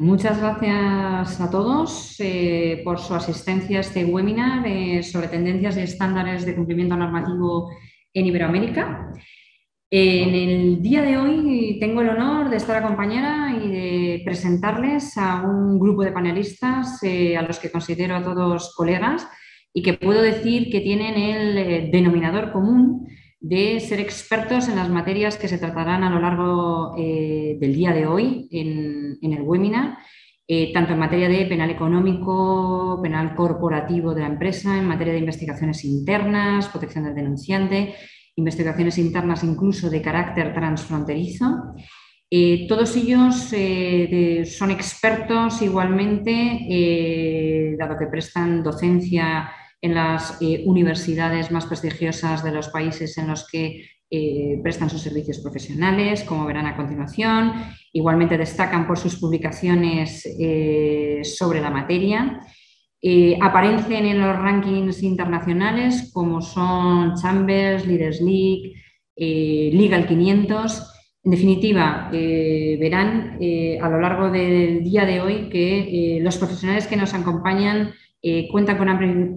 Muchas gracias a todos eh, por su asistencia a este webinar eh, sobre tendencias y estándares de cumplimiento normativo en Iberoamérica. En el día de hoy tengo el honor de estar acompañada y de presentarles a un grupo de panelistas eh, a los que considero a todos colegas y que puedo decir que tienen el denominador común de ser expertos en las materias que se tratarán a lo largo eh, del día de hoy en, el webinar, eh, tanto en materia de penal económico, penal corporativo de la empresa, en materia de investigaciones internas, protección del denunciante, investigaciones internas incluso de carácter transfronterizo. Eh, todos ellos son expertos igualmente, dado que prestan docencia en las eh, universidades más prestigiosas de los países en los que eh, prestan sus servicios profesionales, como verán a continuación. Igualmente destacan por sus publicaciones eh, sobre la materia. aparecen en los rankings internacionales como son Chambers, Leaders League, Legal 500. En definitiva, verán a lo largo del día de hoy que los profesionales que nos acompañan eh, cuentan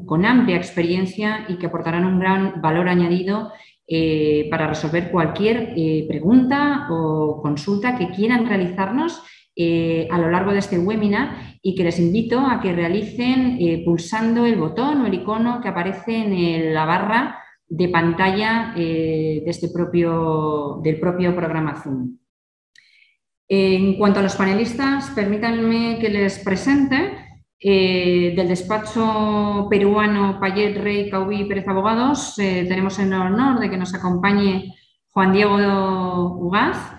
con amplia, experiencia y que aportarán un gran valor añadido eh, para resolver cualquier eh, pregunta o consulta que quieran realizarnos a lo largo de este webinar y que les invito a que realicen pulsando el botón o el icono que aparece en la barra de pantalla de este propio, del propio programa Zoom. En cuanto a los panelistas, permítanme que les presente. Eh, del despacho peruano Payet Rey Caubí Pérez Abogados, eh, tenemos el honor de que nos acompañe Juan Diego Ugaz,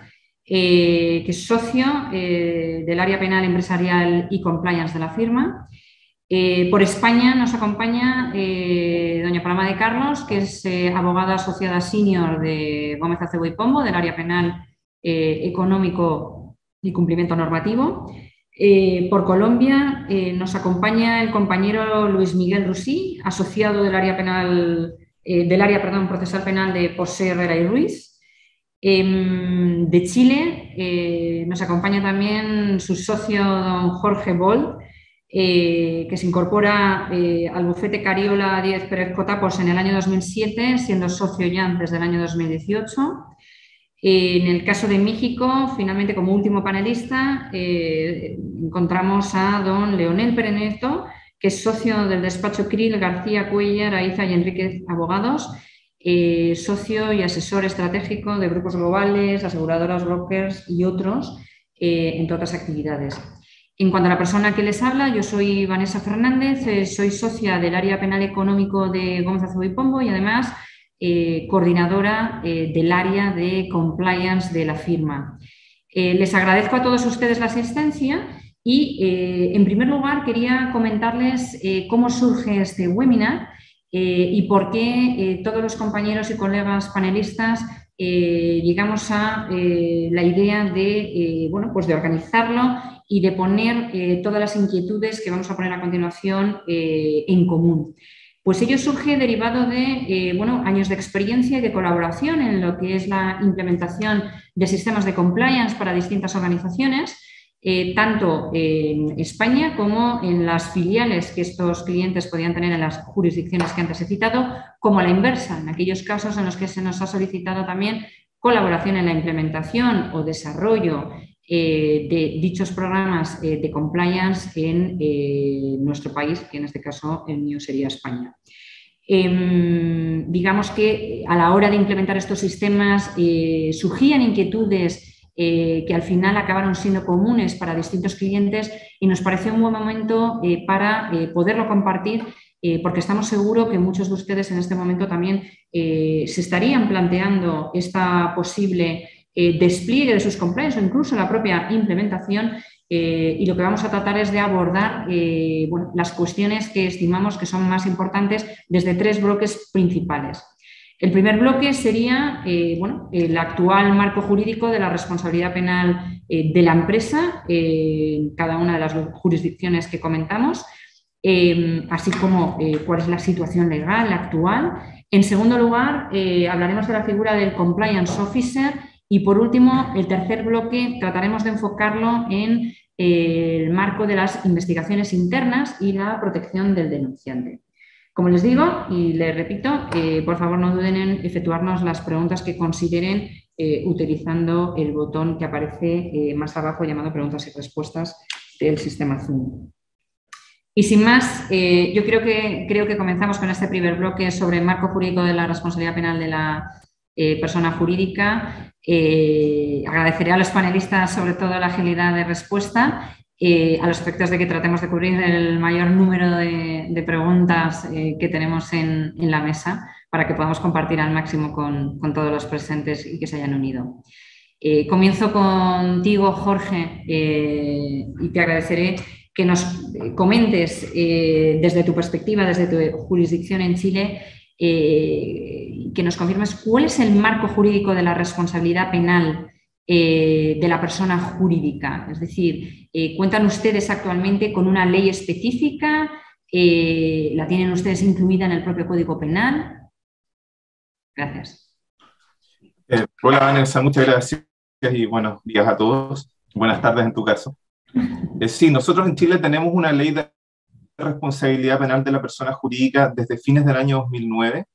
eh, que es socio del área penal empresarial y compliance de la firma. por España nos acompaña doña Paloma de Carlos, que es abogada asociada senior de Gómez Acebo y Pombo, del área penal económico y cumplimiento normativo. Eh, por Colombia eh, nos acompaña el compañero Luis Miguel Rusí, asociado del área penal, eh, del área perdón, procesal penal de José Herrera y Ruiz. Em, de Chile nos acompaña también su socio don Jorge Boll, que se incorpora al bufete Cariola 10 Pérez Cotapos en el año 2007, siendo socio ya antes del año 2018. En el caso de México, finalmente como último panelista, eh, encontramos a don Leonel Pereneto, que es socio del despacho Krill García Cuellar, Aiza y Enríquez Abogados, eh, socio y asesor estratégico de grupos globales, aseguradoras, brokers y otros, eh, entre otras actividades. En cuanto a la persona que les habla, yo soy Vanessa Fernández, soy socia del área penal económico de Gómez y Pombo y además eh, coordinadora eh, del área de compliance de la firma. Eh, les agradezco a todos ustedes la asistencia y, en primer lugar, quería comentarles cómo surge este webinar y por qué todos los compañeros y colegas panelistas llegamos a la idea de, bueno, pues de organizarlo y de poner todas las inquietudes que vamos a poner a continuación en común. Pues ello surge derivado de eh, bueno, años de experiencia y de colaboración en lo que es la implementación de sistemas de compliance para distintas organizaciones, eh, tanto en España como en las filiales que estos clientes podían tener en las jurisdicciones que antes he citado, como a la inversa, en aquellos casos en los que se nos ha solicitado también colaboración en la implementación o desarrollo eh, de dichos programas eh, de compliance en eh, nuestro país, que en este caso el mío sería España. Em, digamos que a la hora de implementar estos sistemas surgían inquietudes que al final acabaron siendo comunes para distintos clientes y nos pareció un buen momento para poderlo compartir porque estamos seguros que muchos de ustedes en este momento también se estarían planteando esta posible eh, despliegue de sus compliance o incluso la propia implementación. Eh, y lo que vamos a tratar es de abordar eh, las cuestiones que estimamos que son más importantes desde tres bloques principales. El primer bloque sería bueno, el actual marco jurídico de la responsabilidad penal de la empresa en cada una de las jurisdicciones que comentamos, así como cuál es la situación legal actual. En segundo lugar, hablaremos de la figura del compliance officer y por último, el tercer bloque trataremos de enfocarlo en el marco de las investigaciones internas y la protección del denunciante. Como les digo y les repito, eh, por favor no duden en efectuarnos las preguntas que consideren eh, utilizando el botón que aparece eh, más abajo llamado preguntas y respuestas del sistema Zoom. Y sin más, yo creo que comenzamos con este primer bloque sobre el marco jurídico de la responsabilidad penal de la persona jurídica. agradeceré a los panelistas sobre todo la agilidad de respuesta eh, a los efectos de que tratemos de cubrir el mayor número de, preguntas eh, que tenemos en, la mesa para que podamos compartir al máximo con, todos los presentes y que se hayan unido. Eh, comienzo contigo, Jorge, y te agradeceré que nos comentes desde tu perspectiva, desde tu jurisdicción en Chile, que nos confirmes cuál es el marco jurídico de la responsabilidad penal de la persona jurídica. Es decir, eh, ¿Cuentan ustedes actualmente con una ley específica? Eh, ¿La tienen ustedes incluida en el propio Código Penal? Gracias. Eh, hola Vanessa, muchas gracias y buenos días a todos. Buenas tardes en tu caso. sí, nosotros en Chile tenemos una ley de responsabilidad penal de la persona jurídica desde fines del año 2009.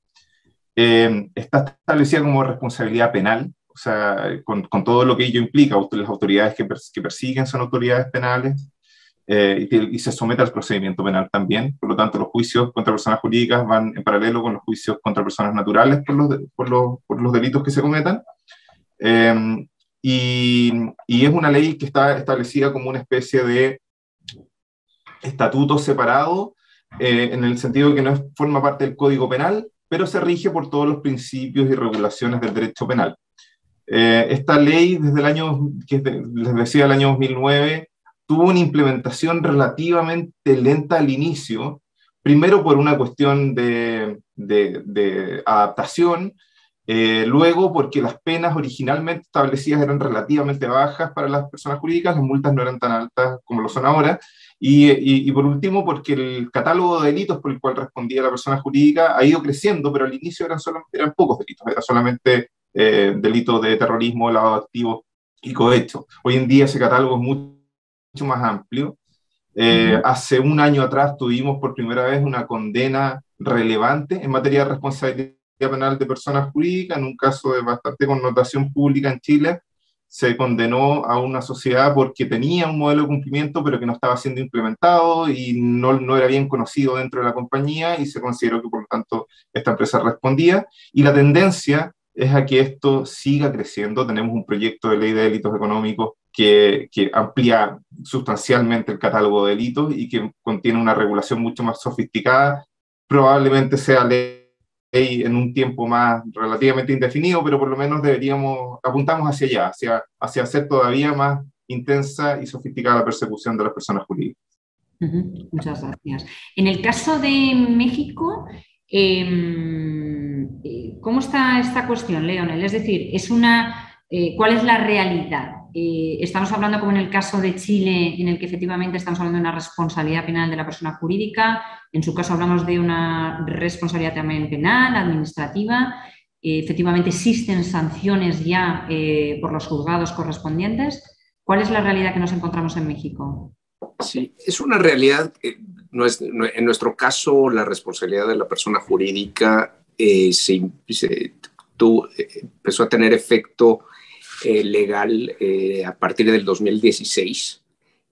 Está establecida como responsabilidad penal o sea, con, con, todo lo que ello implica, las autoridades que, que persiguen son autoridades penales eh, y, se somete al procedimiento penal también. Por lo tanto, los juicios contra personas jurídicas van en paralelo con los juicios contra personas naturales por los, por los, por los delitos que se cometan. Eh, y, y, es una ley que está establecida como una especie de estatuto separado, eh, en el sentido de que no es, forma parte del Código Penal, pero se rige por todos los principios y regulaciones del derecho penal. Eh, esta ley, desde el año, que les decía, el año 2009, tuvo una implementación relativamente lenta al inicio, primero por una cuestión de, adaptación, eh, luego porque las penas originalmente establecidas eran relativamente bajas para las personas jurídicas, las multas no eran tan altas como lo son ahora, y, y, por último porque el catálogo de delitos por el cual respondía la persona jurídica ha ido creciendo, pero al inicio eran, solo, eran pocos delitos, era solamente eh, delitos de terrorismo, lavado de activos y cohecho. Hoy en día ese catálogo es mucho, más amplio. Eh, hace un año atrás tuvimos por primera vez una condena relevante en materia de responsabilidad penal de personas jurídicas, en un caso de bastante connotación pública en Chile, se condenó a una sociedad porque tenía un modelo de cumplimiento, pero que no estaba siendo implementado y no, no, era bien conocido dentro de la compañía y se consideró que por lo tanto esta empresa respondía. Y la tendencia es a que esto siga creciendo. Tenemos un proyecto de ley de delitos económicos que, que, amplía sustancialmente el catálogo de delitos y que contiene una regulación mucho más sofisticada. Probablemente sea ley en un tiempo más relativamente indefinido, pero por lo menos deberíamos, apuntamos hacia allá, hacia, hacia hacer todavía más intensa y sofisticada la persecución de las personas jurídicas. Muchas gracias. En el caso de México, Em, eh, ¿Cómo está esta cuestión, Leonel? Es decir, es una, eh, ¿cuál es la realidad? Eh, estamos hablando como en el caso de Chile, en el que efectivamente estamos hablando de una responsabilidad penal de la persona jurídica. En su caso hablamos de una responsabilidad también penal, administrativa. efectivamente existen sanciones ya por los juzgados correspondientes. ¿Cuál es la realidad que nos encontramos en México? Sí, es una realidad en nuestro caso, la responsabilidad de la persona jurídica eh, se, empezó a tener efecto eh, legal eh, a partir del 2016.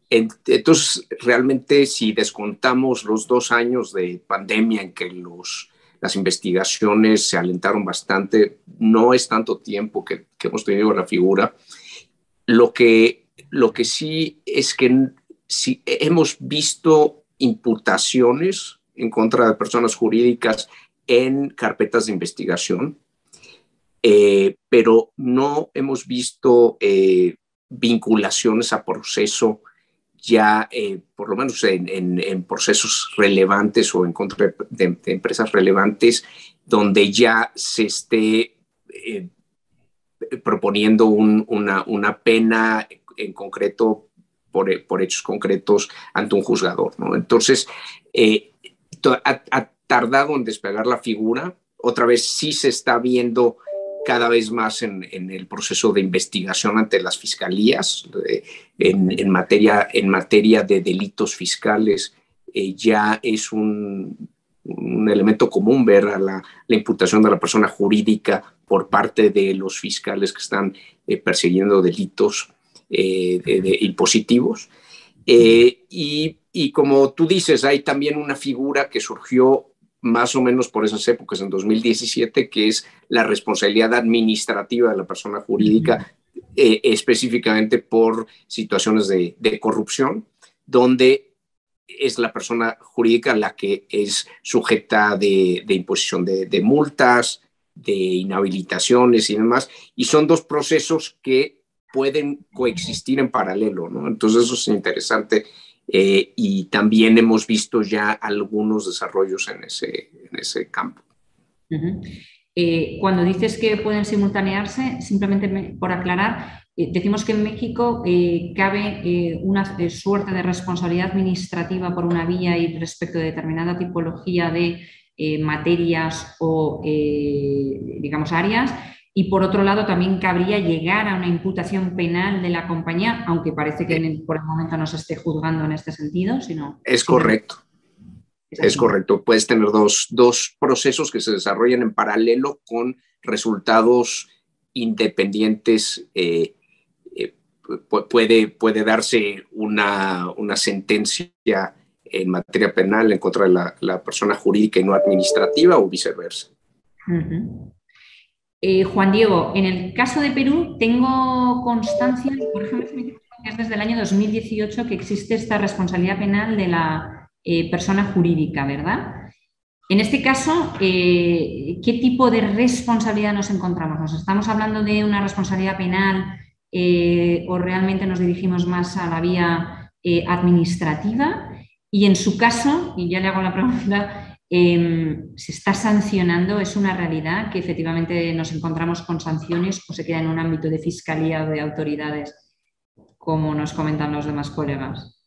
Entonces, realmente, si descontamos los dos años de pandemia en que las investigaciones se alentaron bastante, no es tanto tiempo que, que hemos tenido la figura. Lo que, lo que sí es que si hemos visto imputaciones en contra de personas jurídicas en carpetas de investigación, eh, pero no hemos visto eh, vinculaciones a proceso ya, eh, por lo menos en, procesos relevantes o en contra de, empresas relevantes, donde ya se esté proponiendo una, pena en concreto por, hechos concretos ante un juzgador. ¿no? Entonces, ha, tardado en despegar la figura. Otra vez sí se está viendo cada vez más en, el proceso de investigación ante las fiscalías en, materia, en materia de delitos fiscales. ya es un, elemento común ver a la, imputación de la persona jurídica por parte de los fiscales que están persiguiendo delitos impositivos. y, y como tú dices, hay también una figura que surgió más o menos por esas épocas, en 2017, que es la responsabilidad administrativa de la persona jurídica, eh, específicamente por situaciones de, corrupción, donde es la persona jurídica la que es sujeta de, imposición de, multas, de inhabilitaciones y demás, y son dos procesos que pueden coexistir en paralelo, ¿no? Entonces eso es interesante eh, y también hemos visto ya algunos desarrollos en ese, en ese campo. Eh, cuando dices que pueden simultanearse, simplemente por aclarar, eh, decimos que en México cabe una suerte de responsabilidad administrativa por una vía y respecto de determinada tipología de materias o, digamos, áreas, y por otro lado, también cabría llegar a una imputación penal de la compañía, aunque parece que por el momento no se esté juzgando en este sentido, sino... Es correcto. Es, correcto. Puedes tener dos, dos, procesos que se desarrollan en paralelo con resultados independientes. Eh, eh, puede, puede darse una, una, sentencia en materia penal en contra de la, la, persona jurídica y no administrativa o viceversa. Eh, Juan Diego, en el caso de Perú tengo constancia, por ejemplo, que es desde el año 2018 que existe esta responsabilidad penal de la eh, persona jurídica, ¿verdad? En este caso, eh, ¿qué tipo de responsabilidad nos encontramos? ¿Nos estamos hablando de una responsabilidad penal o realmente nos dirigimos más a la vía administrativa? Y en su caso, y ya le hago la pregunta, Em, se está sancionando, es una realidad que efectivamente nos encontramos con sanciones o se queda en un ámbito de fiscalía o de autoridades, como nos comentan los demás colegas.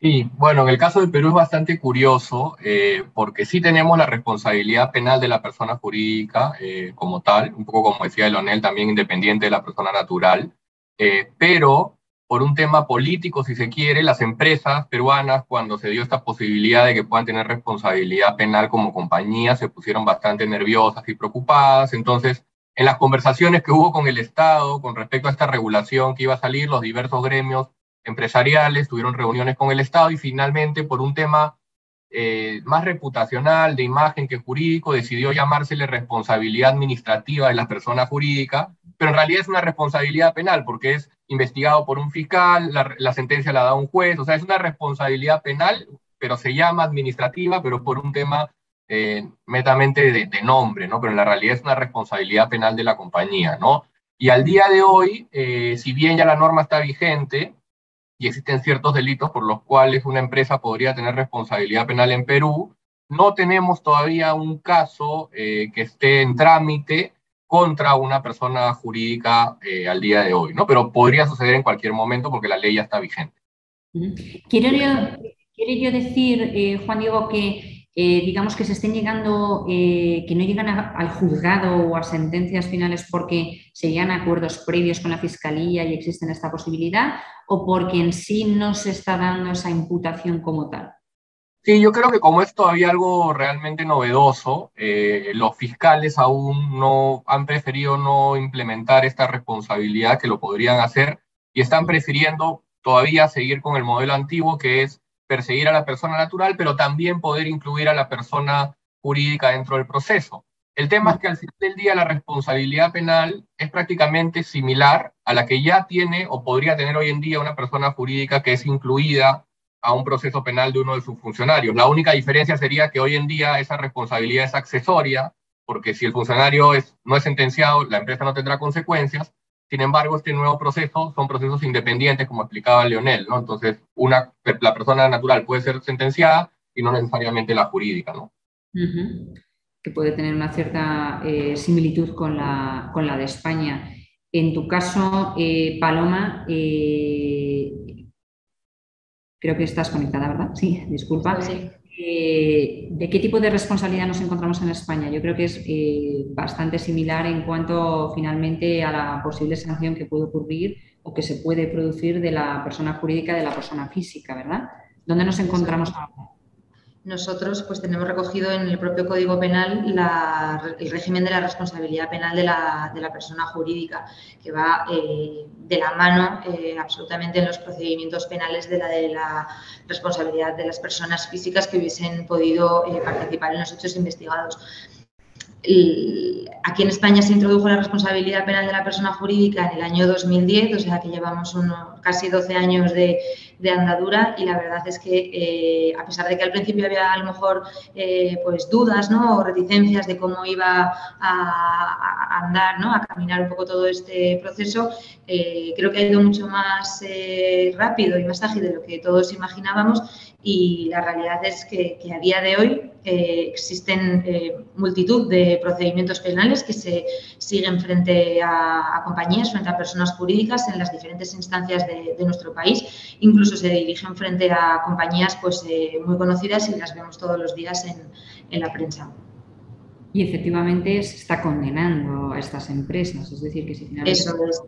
Sí, bueno, en el caso de Perú es bastante curioso eh, porque sí tenemos la responsabilidad penal de la persona jurídica eh, como tal, un poco como decía Leonel, también independiente de la persona natural, eh, pero por un tema político, si se quiere, las empresas peruanas, cuando se dio esta posibilidad de que puedan tener responsabilidad penal como compañía, se pusieron bastante nerviosas y preocupadas. Entonces, en las conversaciones que hubo con el Estado con respecto a esta regulación que iba a salir, los diversos gremios empresariales tuvieron reuniones con el Estado y finalmente, por un tema eh, más reputacional, de imagen que jurídico, decidió llamársele responsabilidad administrativa de la persona jurídica, pero en realidad es una responsabilidad penal porque es investigado por un fiscal, la, sentencia la da un juez, o sea, es una responsabilidad penal, pero se llama administrativa, pero por un tema eh, de, nombre, ¿no? Pero en la realidad es una responsabilidad penal de la compañía, ¿no? Y al día de hoy, eh, si bien ya la norma está vigente y existen ciertos delitos por los cuales una empresa podría tener responsabilidad penal en Perú, no tenemos todavía un caso eh, que esté en trámite contra una persona jurídica eh, al día de hoy, ¿no? Pero podría suceder en cualquier momento porque la ley ya está vigente. Quiero yo, decir, eh, Juan Diego, que eh, digamos que se estén llegando, que no llegan al juzgado o a sentencias finales porque se llegan a acuerdos previos con la Fiscalía y existen esta posibilidad, o porque en sí no se está dando esa imputación como tal. Sí, yo creo que como es todavía algo realmente novedoso, eh, los fiscales aún no han preferido no implementar esta responsabilidad que lo podrían hacer y están prefiriendo todavía seguir con el modelo antiguo que es perseguir a la persona natural, pero también poder incluir a la persona jurídica dentro del proceso. El tema es que al final del día la responsabilidad penal es prácticamente similar a la que ya tiene o podría tener hoy en día una persona jurídica que es incluida a un proceso penal de uno de sus funcionarios. La única diferencia sería que hoy en día esa responsabilidad es accesoria, porque si el funcionario es, no es sentenciado, la empresa no tendrá consecuencias. Sin embargo, este nuevo proceso son procesos independientes, como explicaba Leonel, ¿no? Entonces, una, la persona natural puede ser sentenciada y no necesariamente la jurídica, ¿no? Que puede tener una cierta eh, similitud con la, con la de España. En tu caso, eh, Paloma, eh, Creo que estás conectada, ¿verdad? Sí, disculpa. eh, de qué tipo de responsabilidad nos encontramos en España. Yo creo que es eh, bastante similar en cuanto finalmente a la posible sanción que puede ocurrir o que se puede producir de la persona jurídica de la persona física, ¿verdad? ¿Dónde nos encontramos ahora? Nosotros pues tenemos recogido en el propio Código Penal el régimen de la responsabilidad penal de la, persona jurídica, que va eh, de la mano eh, absolutamente en los procedimientos penales de la de la responsabilidad de las personas físicas que hubiesen podido eh, participar en los hechos investigados aquí en España se introdujo la responsabilidad penal de la persona jurídica en el año 2010, o sea que llevamos unos, casi 12 años de, andadura y la verdad es que eh, a pesar de que al principio había a lo mejor eh, pues dudas ¿no? o reticencias de cómo iba a, andar, ¿no? a caminar un poco todo este proceso, eh, creo que ha ido mucho más rápido y más ágil de lo que todos imaginábamos y la realidad es que, a día de hoy eh, existen eh, multitud de procedimientos penales que se siguen frente a, compañías, frente a personas jurídicas en las diferentes instancias de, nuestro país. Incluso se dirigen frente a compañías pues, eh, muy conocidas y las vemos todos los días en, la prensa. Y efectivamente se está condenando a estas empresas, es decir, que si finalmente... Eso es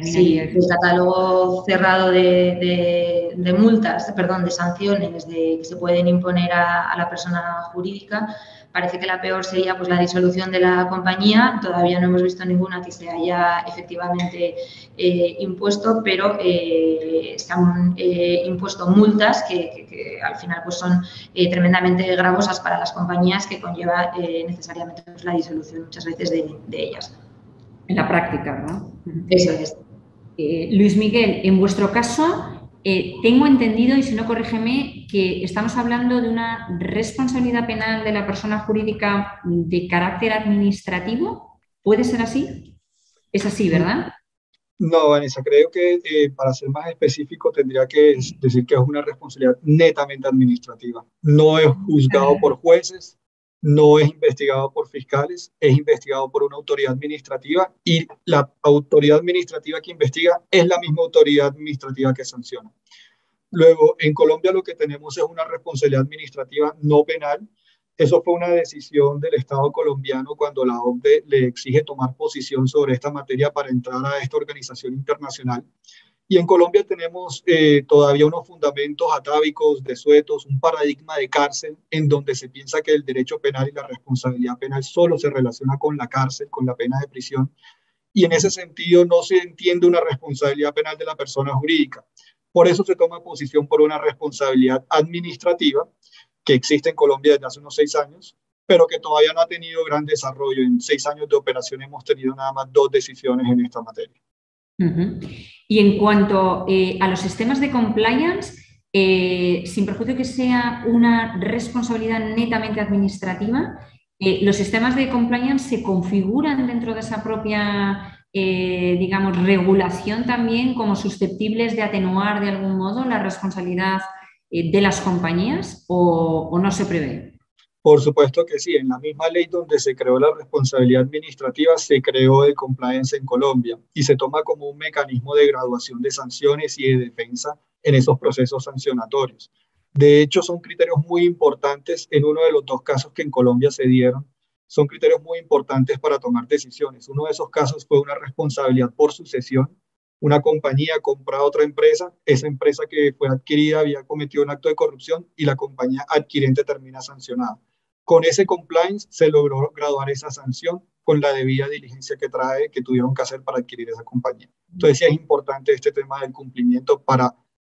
Sí, el catálogo cerrado de, multas, perdón, de sanciones de, que se pueden imponer a, la persona jurídica, parece que la peor sería pues, la disolución de la compañía. Todavía no hemos visto ninguna que se haya efectivamente eh, impuesto, pero eh, se han eh, impuesto multas que, al final pues, son tremendamente gravosas para las compañías que conlleva necesariamente pues, la disolución muchas veces de, de ellas en la práctica, ¿no? Eso es. Eh, Luis Miguel, en vuestro caso, eh, tengo entendido, y si no corrígeme, que estamos hablando de una responsabilidad penal de la persona jurídica de carácter administrativo. ¿Puede ser así? Es así, ¿verdad? No, Vanessa, creo que eh, para ser más específico tendría que decir que es una responsabilidad netamente administrativa. No es juzgado por jueces, no es investigado por fiscales, es investigado por una autoridad administrativa y la autoridad administrativa que investiga es la misma autoridad administrativa que sanciona. Luego, en Colombia lo que tenemos es una responsabilidad administrativa no penal. Eso fue una decisión del Estado colombiano cuando la OCDE le exige tomar posición sobre esta materia para entrar a esta organización internacional. Y en Colombia tenemos eh, todavía unos fundamentos atávicos, desuetos, un paradigma de cárcel en donde se piensa que el derecho penal y la responsabilidad penal solo se relaciona con la cárcel, con la pena de prisión. Y en ese sentido no se entiende una responsabilidad penal de la persona jurídica. Por eso se toma posición por una responsabilidad administrativa que existe en Colombia desde hace unos seis años, pero que todavía no ha tenido gran desarrollo. En seis años de operación hemos tenido nada más dos decisiones en esta materia. Y en cuanto eh, a los sistemas de compliance, eh, sin perjuicio que sea una responsabilidad netamente administrativa, eh, los sistemas de compliance se configuran dentro de esa propia, digamos, regulación también como susceptibles de atenuar de algún modo la responsabilidad de las compañías o no se prevé. Por supuesto que sí, en la misma ley donde se creó la responsabilidad administrativa, se creó el compliance en Colombia y se toma como un mecanismo de graduación de sanciones y de defensa en esos procesos sancionatorios. De hecho, son criterios muy importantes en uno de los dos casos que en Colombia se dieron. Son criterios muy importantes para tomar decisiones. Uno de esos casos fue una responsabilidad por sucesión. Una compañía compra a otra empresa, esa empresa que fue adquirida había cometido un acto de corrupción y la compañía adquirente termina sancionada. Con ese compliance se logró graduar esa sanción con la debida diligencia que trae, que tuvieron que hacer para adquirir esa compañía. Entonces sí es importante este tema del cumplimiento para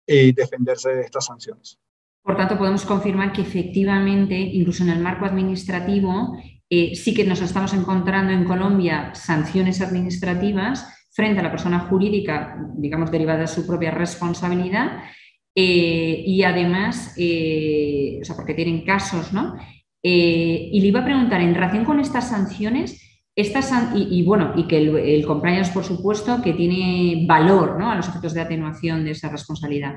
eh, defenderse de estas sanciones. Por tanto, podemos confirmar que efectivamente, incluso en el marco administrativo, eh, sí que nos estamos encontrando en Colombia sanciones administrativas frente a la persona jurídica, digamos, derivada de su propia responsabilidad. Eh, y además, o sea, porque tienen casos, ¿no? Eh, y le iba a preguntar, en relación con estas sanciones, estas, y, bueno, y que el, compliance, por supuesto, que tiene valor a los efectos de atenuación de esa responsabilidad.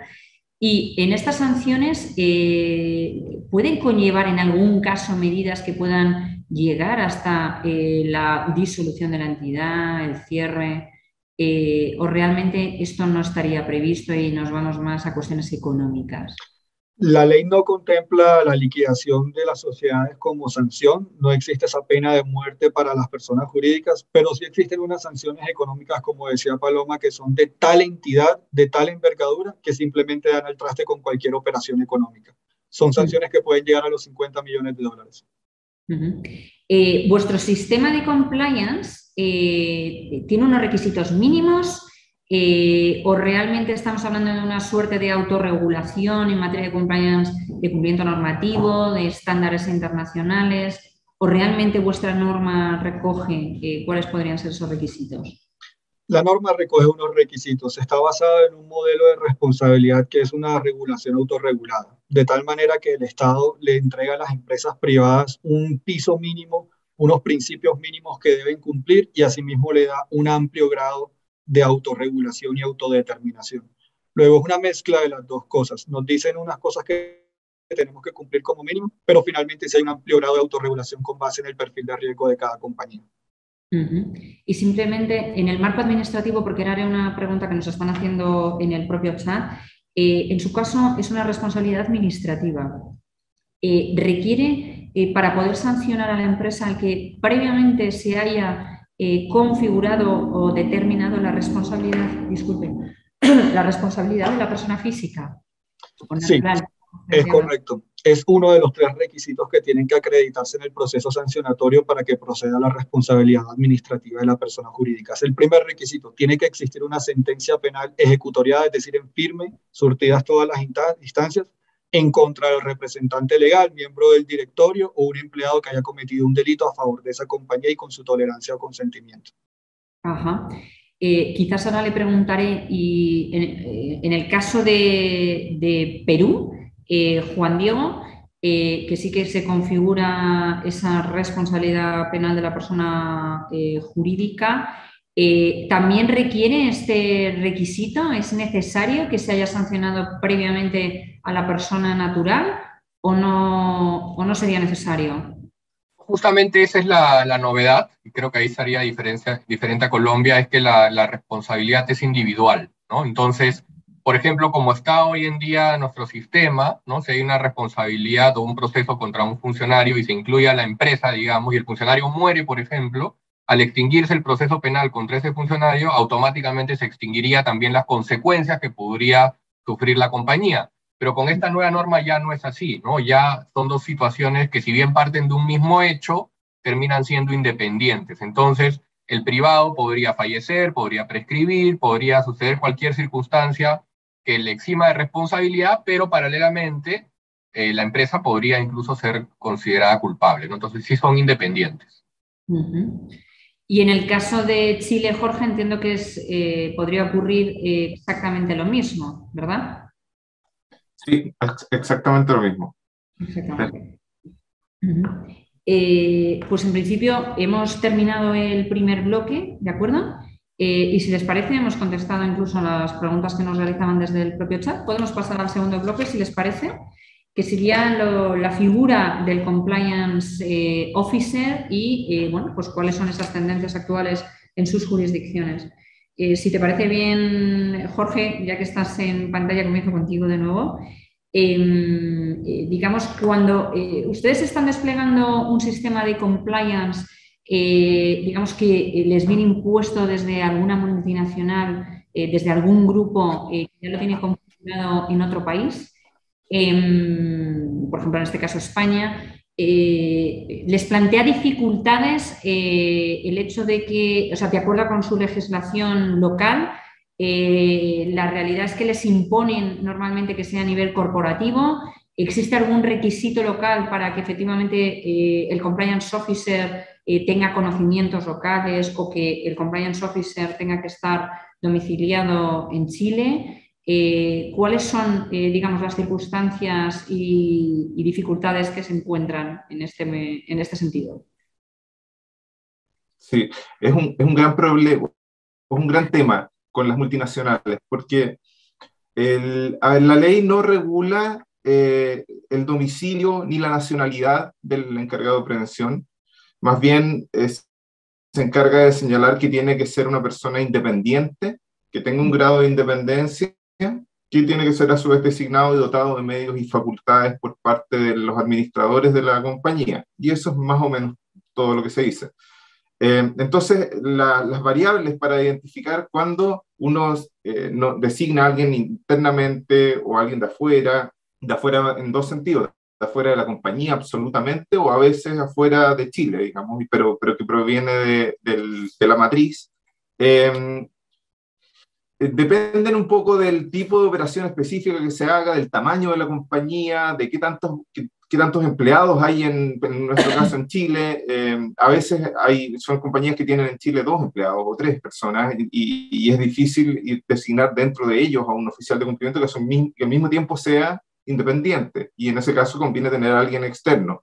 Y en estas sanciones, eh, ¿pueden conllevar en algún caso medidas que puedan llegar hasta eh, la disolución de la entidad, el cierre? ¿O realmente esto no estaría previsto y nos vamos más a cuestiones económicas? La ley no contempla la liquidación de las sociedades como sanción, no existe esa pena de muerte para las personas jurídicas, pero sí existen unas sanciones económicas, como decía Paloma, que son de tal entidad, de tal envergadura, que simplemente dan el traste con cualquier operación económica. Son sanciones que pueden llegar a los 50 millones de dólares. Eh, ¿Vuestro sistema de compliance eh, tiene unos requisitos mínimos? Eh, o realmente estamos hablando de una suerte de autorregulación en materia de compliance, de cumplimiento normativo, de estándares internacionales, o realmente vuestra norma recoge eh, cuáles podrían ser esos requisitos? La norma recoge unos requisitos. Está basada en un modelo de responsabilidad que es una regulación autorregulada, de tal manera que el Estado le entrega a las empresas privadas un piso mínimo, unos principios mínimos que deben cumplir y asimismo le da un amplio grado de autorregulación y autodeterminación. Luego es una mezcla de las dos cosas. Nos dicen unas cosas que tenemos que cumplir como mínimo, pero finalmente sí hay un amplio grado de autorregulación con base en el perfil de riesgo de cada compañía. Y simplemente en el marco administrativo, porque era una pregunta que nos están haciendo en el propio chat, eh, en su caso es una responsabilidad administrativa. Eh, requiere, eh, para poder sancionar a la empresa que previamente se haya eh, configurado o determinado la responsabilidad, disculpen, la responsabilidad de la persona física. Sí, es correcto. Es uno de los tres requisitos que tienen que acreditarse en el proceso sancionatorio para que proceda la responsabilidad administrativa de la persona jurídica. Es el primer requisito. Tiene que existir una sentencia penal ejecutoriada, es decir, en firme, surtidas todas las instancias, en contra del representante legal, miembro del directorio o un empleado que haya cometido un delito a favor de esa compañía y con su tolerancia o consentimiento. Ajá. Eh, quizás ahora le preguntaré, y en, eh, el caso de, Perú, eh, Juan Diego, que sí que se configura esa responsabilidad penal de la persona jurídica, eh, ¿También requiere este requisito? ¿Es necesario que se haya sancionado previamente a la persona natural o no, o no sería necesario? Justamente esa es la, novedad, creo que ahí sería diferencia, diferente a Colombia, es que la, la responsabilidad es individual, ¿no? Entonces, por ejemplo, como está hoy en día nuestro sistema, ¿no? Si hay una responsabilidad o un proceso contra un funcionario y se incluye a la empresa, digamos, y el funcionario muere, por ejemplo, al extinguirse el proceso penal contra ese funcionario, automáticamente se extinguiría también las consecuencias que podría sufrir la compañía. Pero con esta nueva norma ya no es así, ¿no? Ya son dos situaciones que si bien parten de un mismo hecho, terminan siendo independientes. Entonces, el privado podría fallecer, podría prescribir, podría suceder cualquier circunstancia que le exima de responsabilidad, pero paralelamente eh, la empresa podría incluso ser considerada culpable. ¿no? Entonces, sí son independientes. Y en el caso de Chile, Jorge, entiendo que es, eh, podría ocurrir eh, exactamente lo mismo, ¿verdad? Sí, exactamente lo mismo. Exactamente. Eh, pues en principio hemos terminado el primer bloque, ¿de acuerdo? y si les parece, hemos contestado incluso las preguntas que nos realizaban desde el propio chat. Podemos pasar al segundo bloque, si les parece que sería la figura del compliance eh, officer y eh, bueno, pues cuáles son esas tendencias actuales en sus jurisdicciones. Eh, si te parece bien, Jorge, ya que estás en pantalla, comienzo contigo de nuevo. Em, digamos, cuando ustedes están desplegando un sistema de compliance, digamos que les viene impuesto desde alguna multinacional, desde algún grupo que ya lo tiene configurado en otro país, Em, por ejemplo, en este caso España, eh, les plantea dificultades eh, el hecho de que, o sea, de acuerdo con su legislación local, eh, la realidad es que les imponen normalmente que sea a nivel corporativo. ¿Existe algún requisito local para que efectivamente el compliance officer tenga conocimientos locales o que el compliance officer tenga que estar domiciliado en Chile? Eh, ¿Cuáles son, eh, digamos, las circunstancias y, dificultades que se encuentran en este, en este sentido? Sí, es un, es un gran problema, un gran tema con las multinacionales, porque el, la ley no regula eh, el domicilio ni la nacionalidad del encargado de prevención, más bien se encarga de señalar que tiene que ser una persona independiente, que tenga un grado de independencia que tiene que ser a su vez designado y dotado de medios y facultades por parte de los administradores de la compañía. Y eso es más o menos todo lo que se dice. Eh, entonces, las variables para identificar cuando uno eh, no, designa a alguien internamente o alguien de afuera, de afuera en dos sentidos, de afuera de la compañía absolutamente o a veces afuera de Chile, digamos, pero, pero que proviene de, de la matriz. Eh, dependen un poco del tipo de operación específica que se haga, del tamaño de la compañía, de qué tantos, qué tantos empleados hay en, nuestro caso en Chile. Eh, a veces hay, son compañías que tienen en Chile dos empleados o tres personas y, y es difícil designar dentro de ellos a un oficial de cumplimiento que, son, que al mismo tiempo sea independiente y en ese caso conviene tener a alguien externo.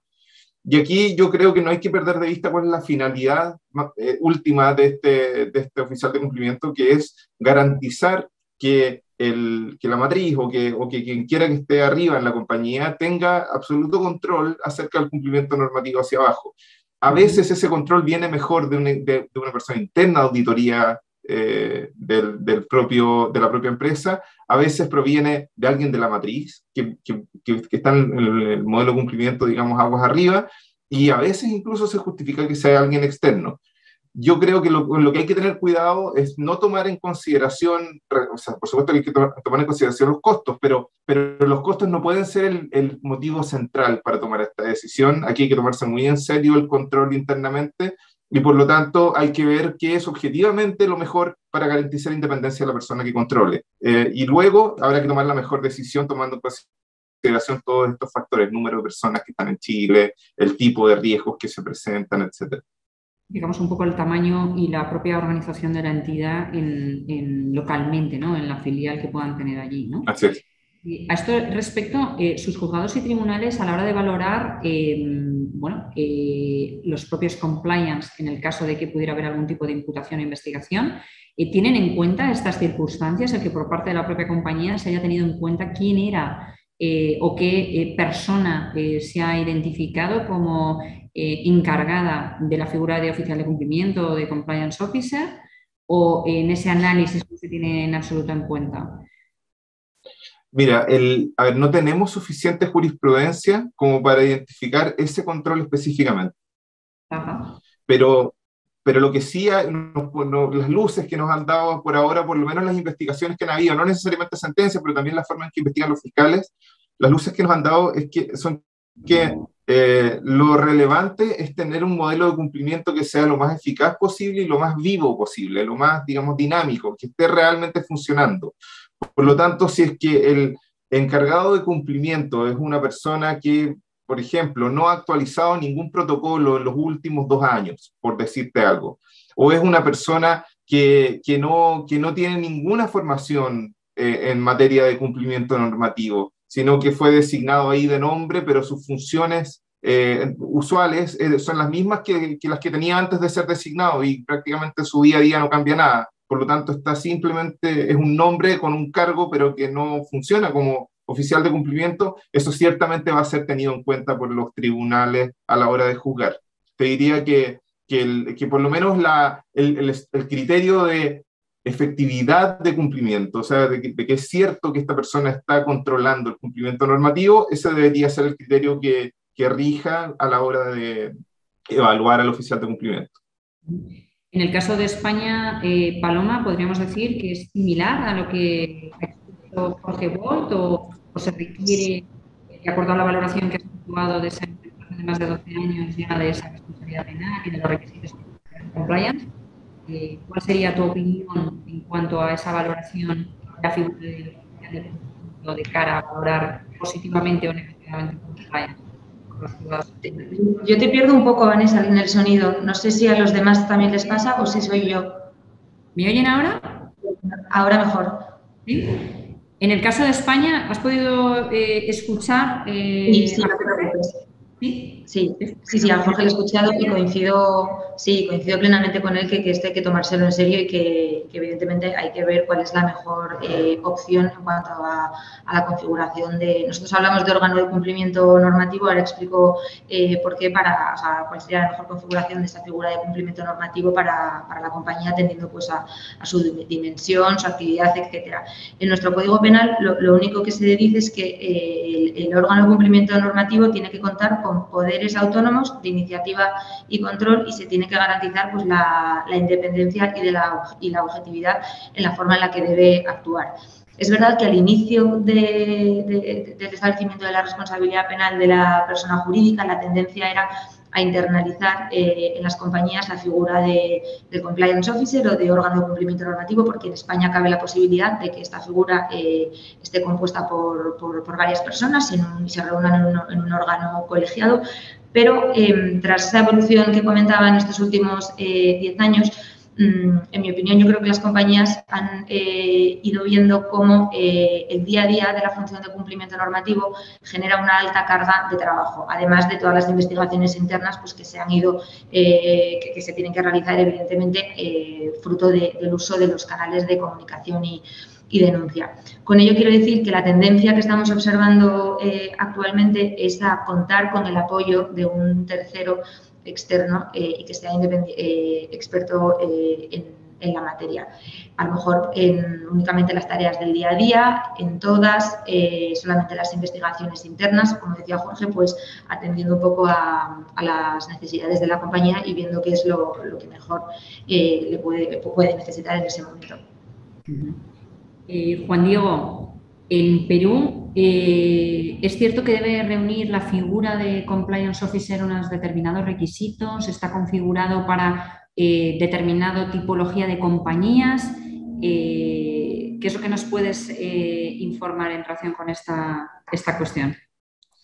Y aquí yo creo que no hay que perder de vista cuál es la finalidad eh, última de este, de este oficial de cumplimiento, que es garantizar que el, que la matriz o que, o que quien quiera que esté arriba en la compañía tenga absoluto control acerca del cumplimiento normativo hacia abajo. A veces ese control viene mejor de una, de, una persona interna auditoría eh, del, propio, de la propia empresa, a veces proviene de alguien de la matriz, que, que, está en el, el, modelo de cumplimiento, digamos, aguas arriba, y a veces incluso se justifica que sea alguien externo yo creo que lo, lo, que hay que tener cuidado es no tomar en consideración, o sea, por supuesto que hay que tomar en consideración los costos, pero, pero los costos no pueden ser el, el, motivo central para tomar esta decisión. Aquí hay que tomarse muy en serio el control internamente y por lo tanto hay que ver qué es objetivamente lo mejor para garantizar la independencia de la persona que controle. Eh, y luego habrá que tomar la mejor decisión tomando en consideración todos estos factores, número de personas que están en Chile, el tipo de riesgos que se presentan, etcétera digamos, un poco el tamaño y la propia organización de la entidad en, en localmente, ¿no? En la filial que puedan tener allí, ¿no? Así es. A esto respecto, eh, sus juzgados y tribunales a la hora de valorar eh, bueno, eh, los propios compliance en el caso de que pudiera haber algún tipo de imputación o investigación, eh, ¿tienen en cuenta estas circunstancias, el que por parte de la propia compañía se haya tenido en cuenta quién era eh, o qué persona se ha identificado como eh, encargada de la figura de oficial de cumplimiento o de compliance officer o en ese análisis no se tiene en absoluto en cuenta? Mira, el, a ver, no tenemos suficiente jurisprudencia como para identificar ese control específicamente. Ajá. Pero, pero lo que sí, hay, no, no, las luces que nos han dado por ahora, por lo menos las investigaciones que han habido, no necesariamente sentencias, pero también la forma en que investigan los fiscales, las luces que nos han dado es que son que eh, lo relevante es tener un modelo de cumplimiento que sea lo más eficaz posible y lo más vivo posible, lo más, digamos, dinámico, que esté realmente funcionando. Por lo tanto, si es que el encargado de cumplimiento es una persona que, por ejemplo, no ha actualizado ningún protocolo en los últimos dos años, por decirte algo, o es una persona que, que, no, que no tiene ninguna formación eh, en materia de cumplimiento normativo, sino que fue designado ahí de nombre, pero sus funciones eh, usuales eh, son las mismas que, que, las que tenía antes de ser designado y prácticamente su día a día no cambia nada. Por lo tanto, está simplemente, es un nombre con un cargo, pero que no funciona como oficial de cumplimiento. Eso ciertamente va a ser tenido en cuenta por los tribunales a la hora de juzgar. Te diría que, que, el, que por lo menos la, el, el, el criterio de efectividad de cumplimiento, o sea, de que, de que, es cierto que esta persona está controlando el cumplimiento normativo, ese debería ser el criterio que, que rija a la hora de evaluar al oficial de cumplimiento. En el caso de España, eh, Paloma, podríamos decir que es similar a lo que ha expuesto Jorge Bolt o, se requiere, de acuerdo a la valoración que has situado de esa de más de 12 años ya de esa responsabilidad penal y de los requisitos de compliance. Eh, ¿Cuál sería tu opinión en cuanto a esa valoración de la figura de, de, de cara a valorar positivamente o negativamente Yo te pierdo un poco, Vanessa, en el sonido. No sé si a los demás también les pasa o si soy yo. ¿Me oyen ahora? Ahora mejor. ¿Sí? En el caso de España, ¿has podido eh, escuchar? Eh, sí, sí, no te preocupes. Sí, sí, sí, a Jorge lo he escuchado y coincido, sí, coincido plenamente con él que, que esto hay que tomárselo en serio y que, evidentemente hay que ver cuál es la mejor eh, opción en cuanto a, la configuración de... Nosotros hablamos de órgano de cumplimiento normativo, ahora explico eh, por qué, para, o sea, cuál sería la mejor configuración de esta figura de cumplimiento normativo para, para la compañía atendiendo pues a, su dimensión, su actividad, etcétera. En nuestro Código Penal lo, único que se dice es que eh, el órgano de cumplimiento normativo tiene que contar con poderes autónomos de iniciativa y control y se tiene que garantizar pues, la, independencia y, de la, y la objetividad en la forma en la que debe actuar. Es verdad que al inicio del establecimiento de la responsabilidad penal de la persona jurídica, la tendencia era a internalizar eh, en las compañías la figura de, compliance officer o de órgano de cumplimiento normativo, porque en España cabe la posibilidad de que esta figura eh, esté compuesta por, varias personas y, se reúnan en un, órgano colegiado. Pero em, tras esa evolución que comentaba en estos últimos 10 eh, años, en mi opinión, yo creo que las compañías han eh, ido viendo cómo eh, el día a día de la función de cumplimiento normativo genera una alta carga de trabajo, además de todas las investigaciones internas pues, que se han ido, eh, que, se tienen que realizar, evidentemente, fruto del uso de los canales de comunicación y denuncia. Con ello quiero decir que la tendencia que estamos observando actualmente es a contar con el apoyo de un tercero externo eh, y que sea eh, experto eh, en, la materia. A lo mejor en únicamente las tareas del día a día, en todas, solamente las investigaciones internas, como decía Jorge, pues atendiendo un poco a, las necesidades de la compañía y viendo qué es lo, que mejor le puede, necesitar en ese momento. Juan Diego, en Perú eh, es cierto que debe reunir la figura de compliance officer unos determinados requisitos, está configurado para eh, determinada tipología de compañías. Eh, ¿Qué es lo que nos puedes informar en relación con esta, esta cuestión?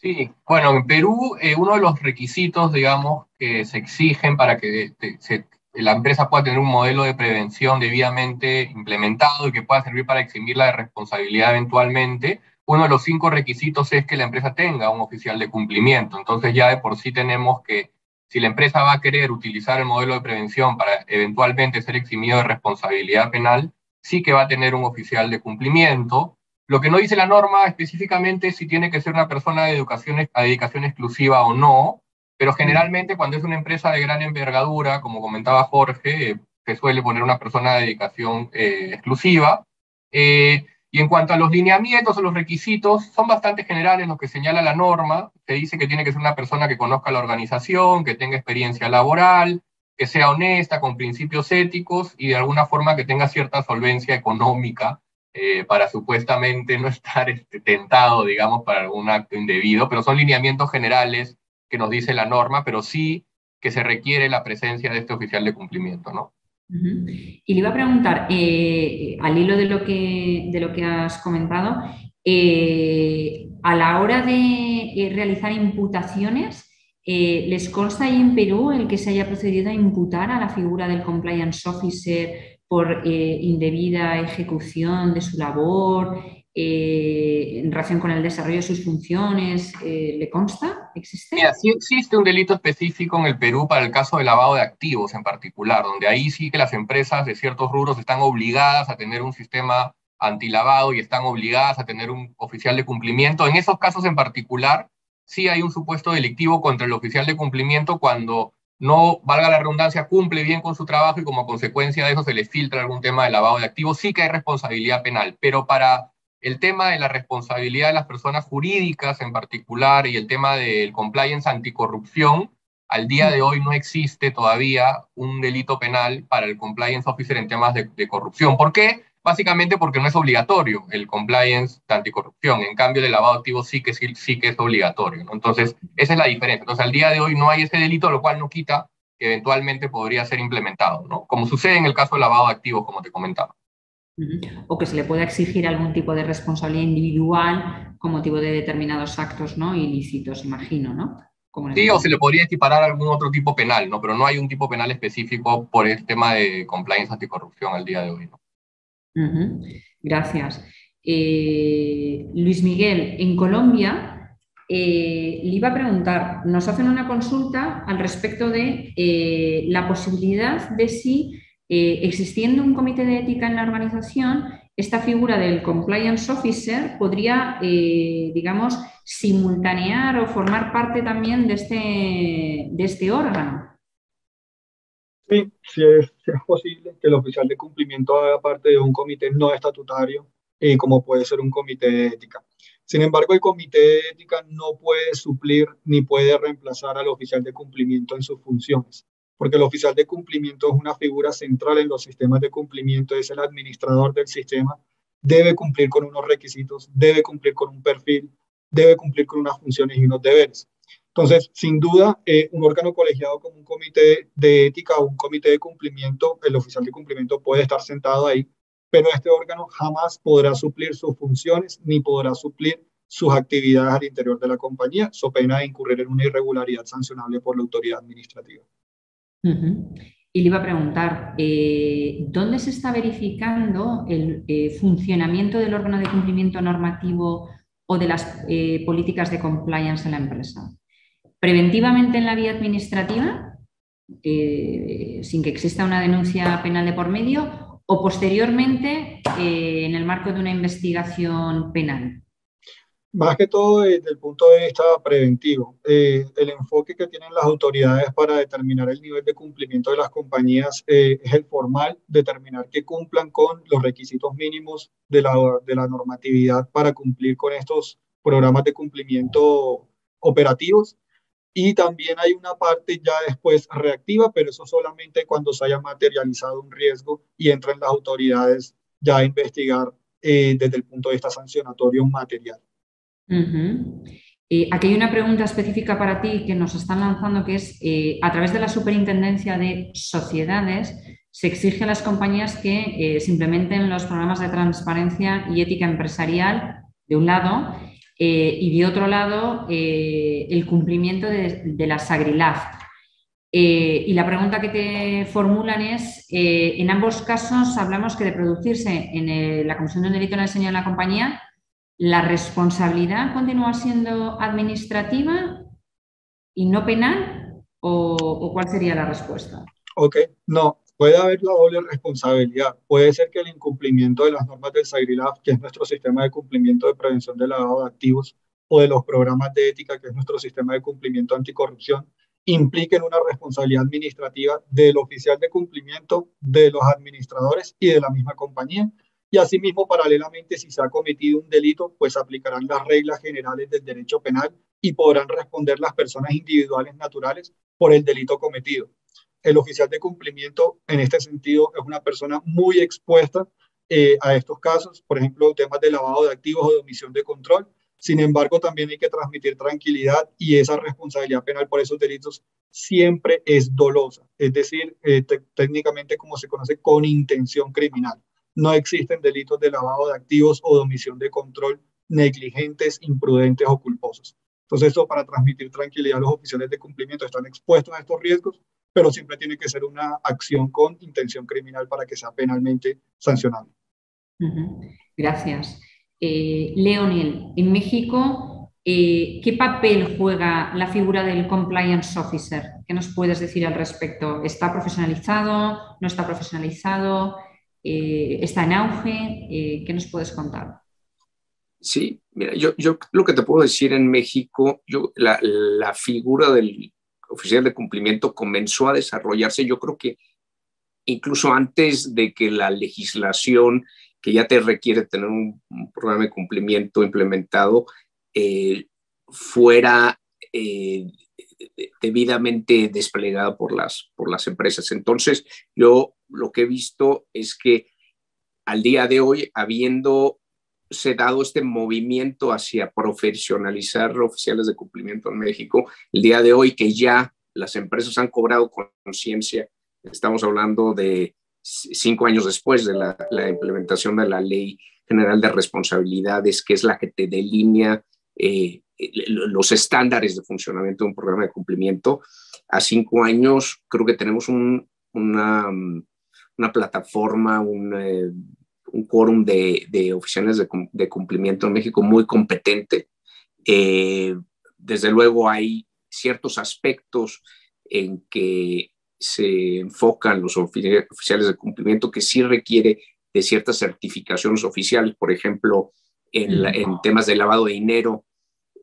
Sí, bueno, en Perú uno de los requisitos, digamos, que se exigen para que se la empresa pueda tener un modelo de prevención debidamente implementado y que pueda servir para eximirla de responsabilidad eventualmente, uno de los cinco requisitos es que la empresa tenga un oficial de cumplimiento. Entonces ya de por sí tenemos que, si la empresa va a querer utilizar el modelo de prevención para eventualmente ser eximido de responsabilidad penal, sí que va a tener un oficial de cumplimiento. Lo que no dice la norma específicamente es si tiene que ser una persona de educación, a dedicación exclusiva o no, pero generalmente cuando es una empresa de gran envergadura, como comentaba Jorge, eh, se suele poner una persona de dedicación eh, exclusiva. Eh, y en cuanto a los lineamientos o los requisitos, son bastante generales los que señala la norma. Se dice que tiene que ser una persona que conozca la organización, que tenga experiencia laboral, que sea honesta, con principios éticos y de alguna forma que tenga cierta solvencia económica para supuestamente no estar este, tentado, digamos, para algún acto indebido, pero son lineamientos generales que nos dice la norma, pero sí que se requiere la presencia de este oficial de cumplimiento, ¿no? Y le iba a preguntar, eh, al hilo de lo que, de lo que has comentado, eh, a la hora de eh, realizar imputaciones, ¿les consta ahí en Perú el que se haya procedido a imputar a la figura del compliance officer por indebida ejecución de su labor, eh, en relación con el desarrollo de sus funciones, eh, ¿le consta? ¿Existe? Sí existe un delito específico en el Perú para el caso de lavado de activos en particular, donde ahí sí que las empresas de ciertos rubros están obligadas a tener un sistema antilavado y están obligadas a tener un oficial de cumplimiento. En esos casos en particular, sí hay un supuesto delictivo contra el oficial de cumplimiento cuando no, valga la redundancia, cumple bien con su trabajo y como consecuencia de eso se le filtra algún tema de lavado de activos, sí que hay responsabilidad penal. Pero para el tema de la responsabilidad de las personas jurídicas en particular y el tema del compliance anticorrupción, al día de hoy no existe todavía un delito penal para el compliance officer en temas de, corrupción. ¿Por qué? Básicamente porque no es obligatorio el compliance anticorrupción. En cambio, el lavado activo sí que, sí, que es obligatorio. Entonces, esa es la diferencia. Entonces, al día de hoy no hay ese delito, lo cual no quita que eventualmente podría ser implementado, ¿no? Como sucede en el caso del lavado de como te comentaba. O que se le pueda exigir algún tipo de responsabilidad individual con motivo de determinados actos ¿no? ilícitos, imagino, ¿no? sí, o se le podría equiparar algún otro tipo penal, ¿no? Pero no hay un tipo penal específico por el tema de compliance anticorrupción al día de hoy, ¿no? Gracias. Eh, Luis Miguel, en Colombia le iba a preguntar, nos hacen una consulta al respecto de la posibilidad de si, existiendo un comité de ética en la organización, esta figura del compliance officer podría, digamos, simultanear o formar parte también de este, este órgano. Sí, sí es, posible que el oficial de cumplimiento haga parte de un comité no estatutario, y como puede ser un comité de ética. Sin embargo, el comité de ética no puede suplir ni puede reemplazar al oficial de cumplimiento en sus funciones, porque el oficial de cumplimiento es una figura central en los sistemas de cumplimiento, es el administrador del sistema, debe cumplir con unos requisitos, debe cumplir con un perfil, debe cumplir con unas funciones y unos deberes. Entonces, sin duda, eh, un órgano colegiado como un comité de ética o un comité de cumplimiento, el oficial de cumplimiento puede estar sentado ahí, pero este órgano jamás podrá suplir sus funciones ni podrá suplir sus actividades al interior de la compañía, so pena de incurrir en una irregularidad sancionable por la autoridad administrativa. Y le iba a preguntar, eh, ¿dónde se está verificando el eh, funcionamiento del órgano de cumplimiento normativo o de las políticas de compliance en la empresa? preventivamente en la vía administrativa, eh, sin que exista una denuncia penal de por medio, o posteriormente eh, en el marco de una investigación penal? Más que todo desde el punto de vista preventivo. Eh, el enfoque que tienen las autoridades para determinar el nivel de cumplimiento de las compañías es el formal, determinar que cumplan con los requisitos mínimos de la, de la normatividad para cumplir con estos programas de cumplimiento operativos y también hay una parte ya después reactiva, pero eso solamente cuando se haya materializado un riesgo y entran las autoridades ya a investigar eh, desde el punto de vista sancionatorio Eh, aquí hay una pregunta específica para ti que nos están lanzando, que es, eh, a través de la Superintendencia de Sociedades, se exige a las compañías que se implementen los programas de transparencia y ética empresarial, de un lado, eh, y de otro lado eh, el cumplimiento de, la SAGRILAF. Eh, y la pregunta que te formulan es, en ambos casos hablamos que de producirse en la comisión de un delito en el diseño de la compañía, ¿la responsabilidad continúa siendo administrativa y no penal? ¿O, o cuál sería la respuesta? Ok, no, puede haber la doble responsabilidad. Puede ser que el incumplimiento de las normas del SAGRILAF, que es nuestro sistema de cumplimiento de prevención del lavado de activos, o de los programas de ética, que es nuestro sistema de cumplimiento anticorrupción, impliquen una responsabilidad administrativa del oficial de cumplimiento, de los administradores y de la misma compañía. Y asimismo, paralelamente, si se ha cometido un delito, pues aplicarán las reglas generales del derecho penal y podrán responder las personas individuales naturales por el delito cometido el oficial de cumplimiento en este sentido es una persona muy expuesta eh, a estos casos, por ejemplo, temas de lavado de activos o de omisión de control. Sin embargo, también hay que transmitir tranquilidad y esa responsabilidad penal por esos delitos siempre es dolosa, es decir, eh, técnicamente como se conoce con intención criminal. No existen delitos de lavado de activos o de omisión de control negligentes, imprudentes o culposos. Entonces, eso para transmitir tranquilidad a los oficiales de cumplimiento están expuestos a estos riesgos pero siempre tiene que ser una acción con intención criminal para que sea penalmente sancionable. Gracias. Eh, Leonel, en México, eh, ¿qué papel juega la figura del compliance officer? ¿Qué nos puedes decir al respecto? ¿Está profesionalizado? ¿No está profesionalizado? Eh, ¿Está en auge? Eh, ¿Qué nos puedes contar? Sí, mira, yo, yo, lo que te puedo decir en México, yo, la, figura del oficial de cumplimiento comenzó a desarrollarse, yo creo que incluso antes de que la legislación que ya te requiere tener un, programa de cumplimiento implementado eh, fuera debidamente desplegada por las, por las empresas. Entonces, yo lo que he visto es que al día de hoy, habiendo se dado este movimiento hacia profesionalizar oficiales de cumplimiento en México. El día de hoy que ya las empresas han cobrado conciencia, estamos hablando de cinco años después de la, implementación de la Ley General de Responsabilidades, que es la que te delinea eh, los estándares de funcionamiento de un programa de cumplimiento. A cinco años creo que tenemos una, plataforma, un eh, quórum de, de oficiales de, cumplimiento en México muy competente. Eh, desde luego hay ciertos aspectos en que se enfocan los oficiales de cumplimiento que sí requiere de ciertas certificaciones oficiales, por ejemplo, en temas de lavado de dinero,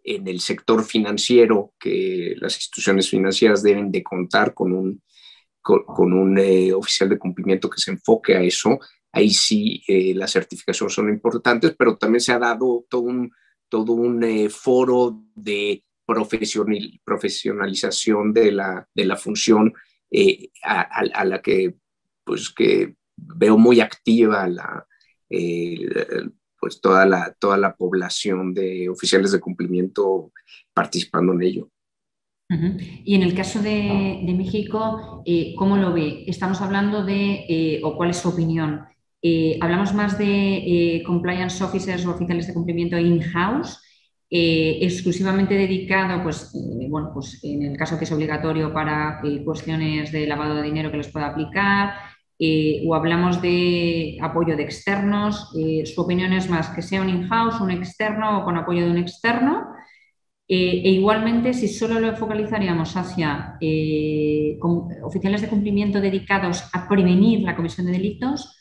en el sector financiero, que las instituciones financieras deben de contar con un, con, un eh, oficial de cumplimiento que se enfoque a eso. Ahí sí eh, las certificaciones son importantes, pero también se ha dado todo un, todo un eh, foro de profesionalización de la, de la función a, la que, pues, que veo muy activa la, pues toda la, toda la población de oficiales de cumplimiento participando en ello. Y en el caso de, México, eh, ¿cómo lo ve? Estamos hablando de, eh, o cuál es su opinión, eh, hablamos más de compliance officers o oficiales de cumplimiento in-house, exclusivamente dedicado, pues, bueno, pues en el caso que es obligatorio para cuestiones de lavado de dinero que les pueda aplicar, o hablamos de apoyo de externos. su opinión es más que sea un in-house, un externo o con apoyo de un externo. Eh, e igualmente, si solo lo focalizaríamos hacia eh, oficiales de cumplimiento dedicados a prevenir la comisión de delitos,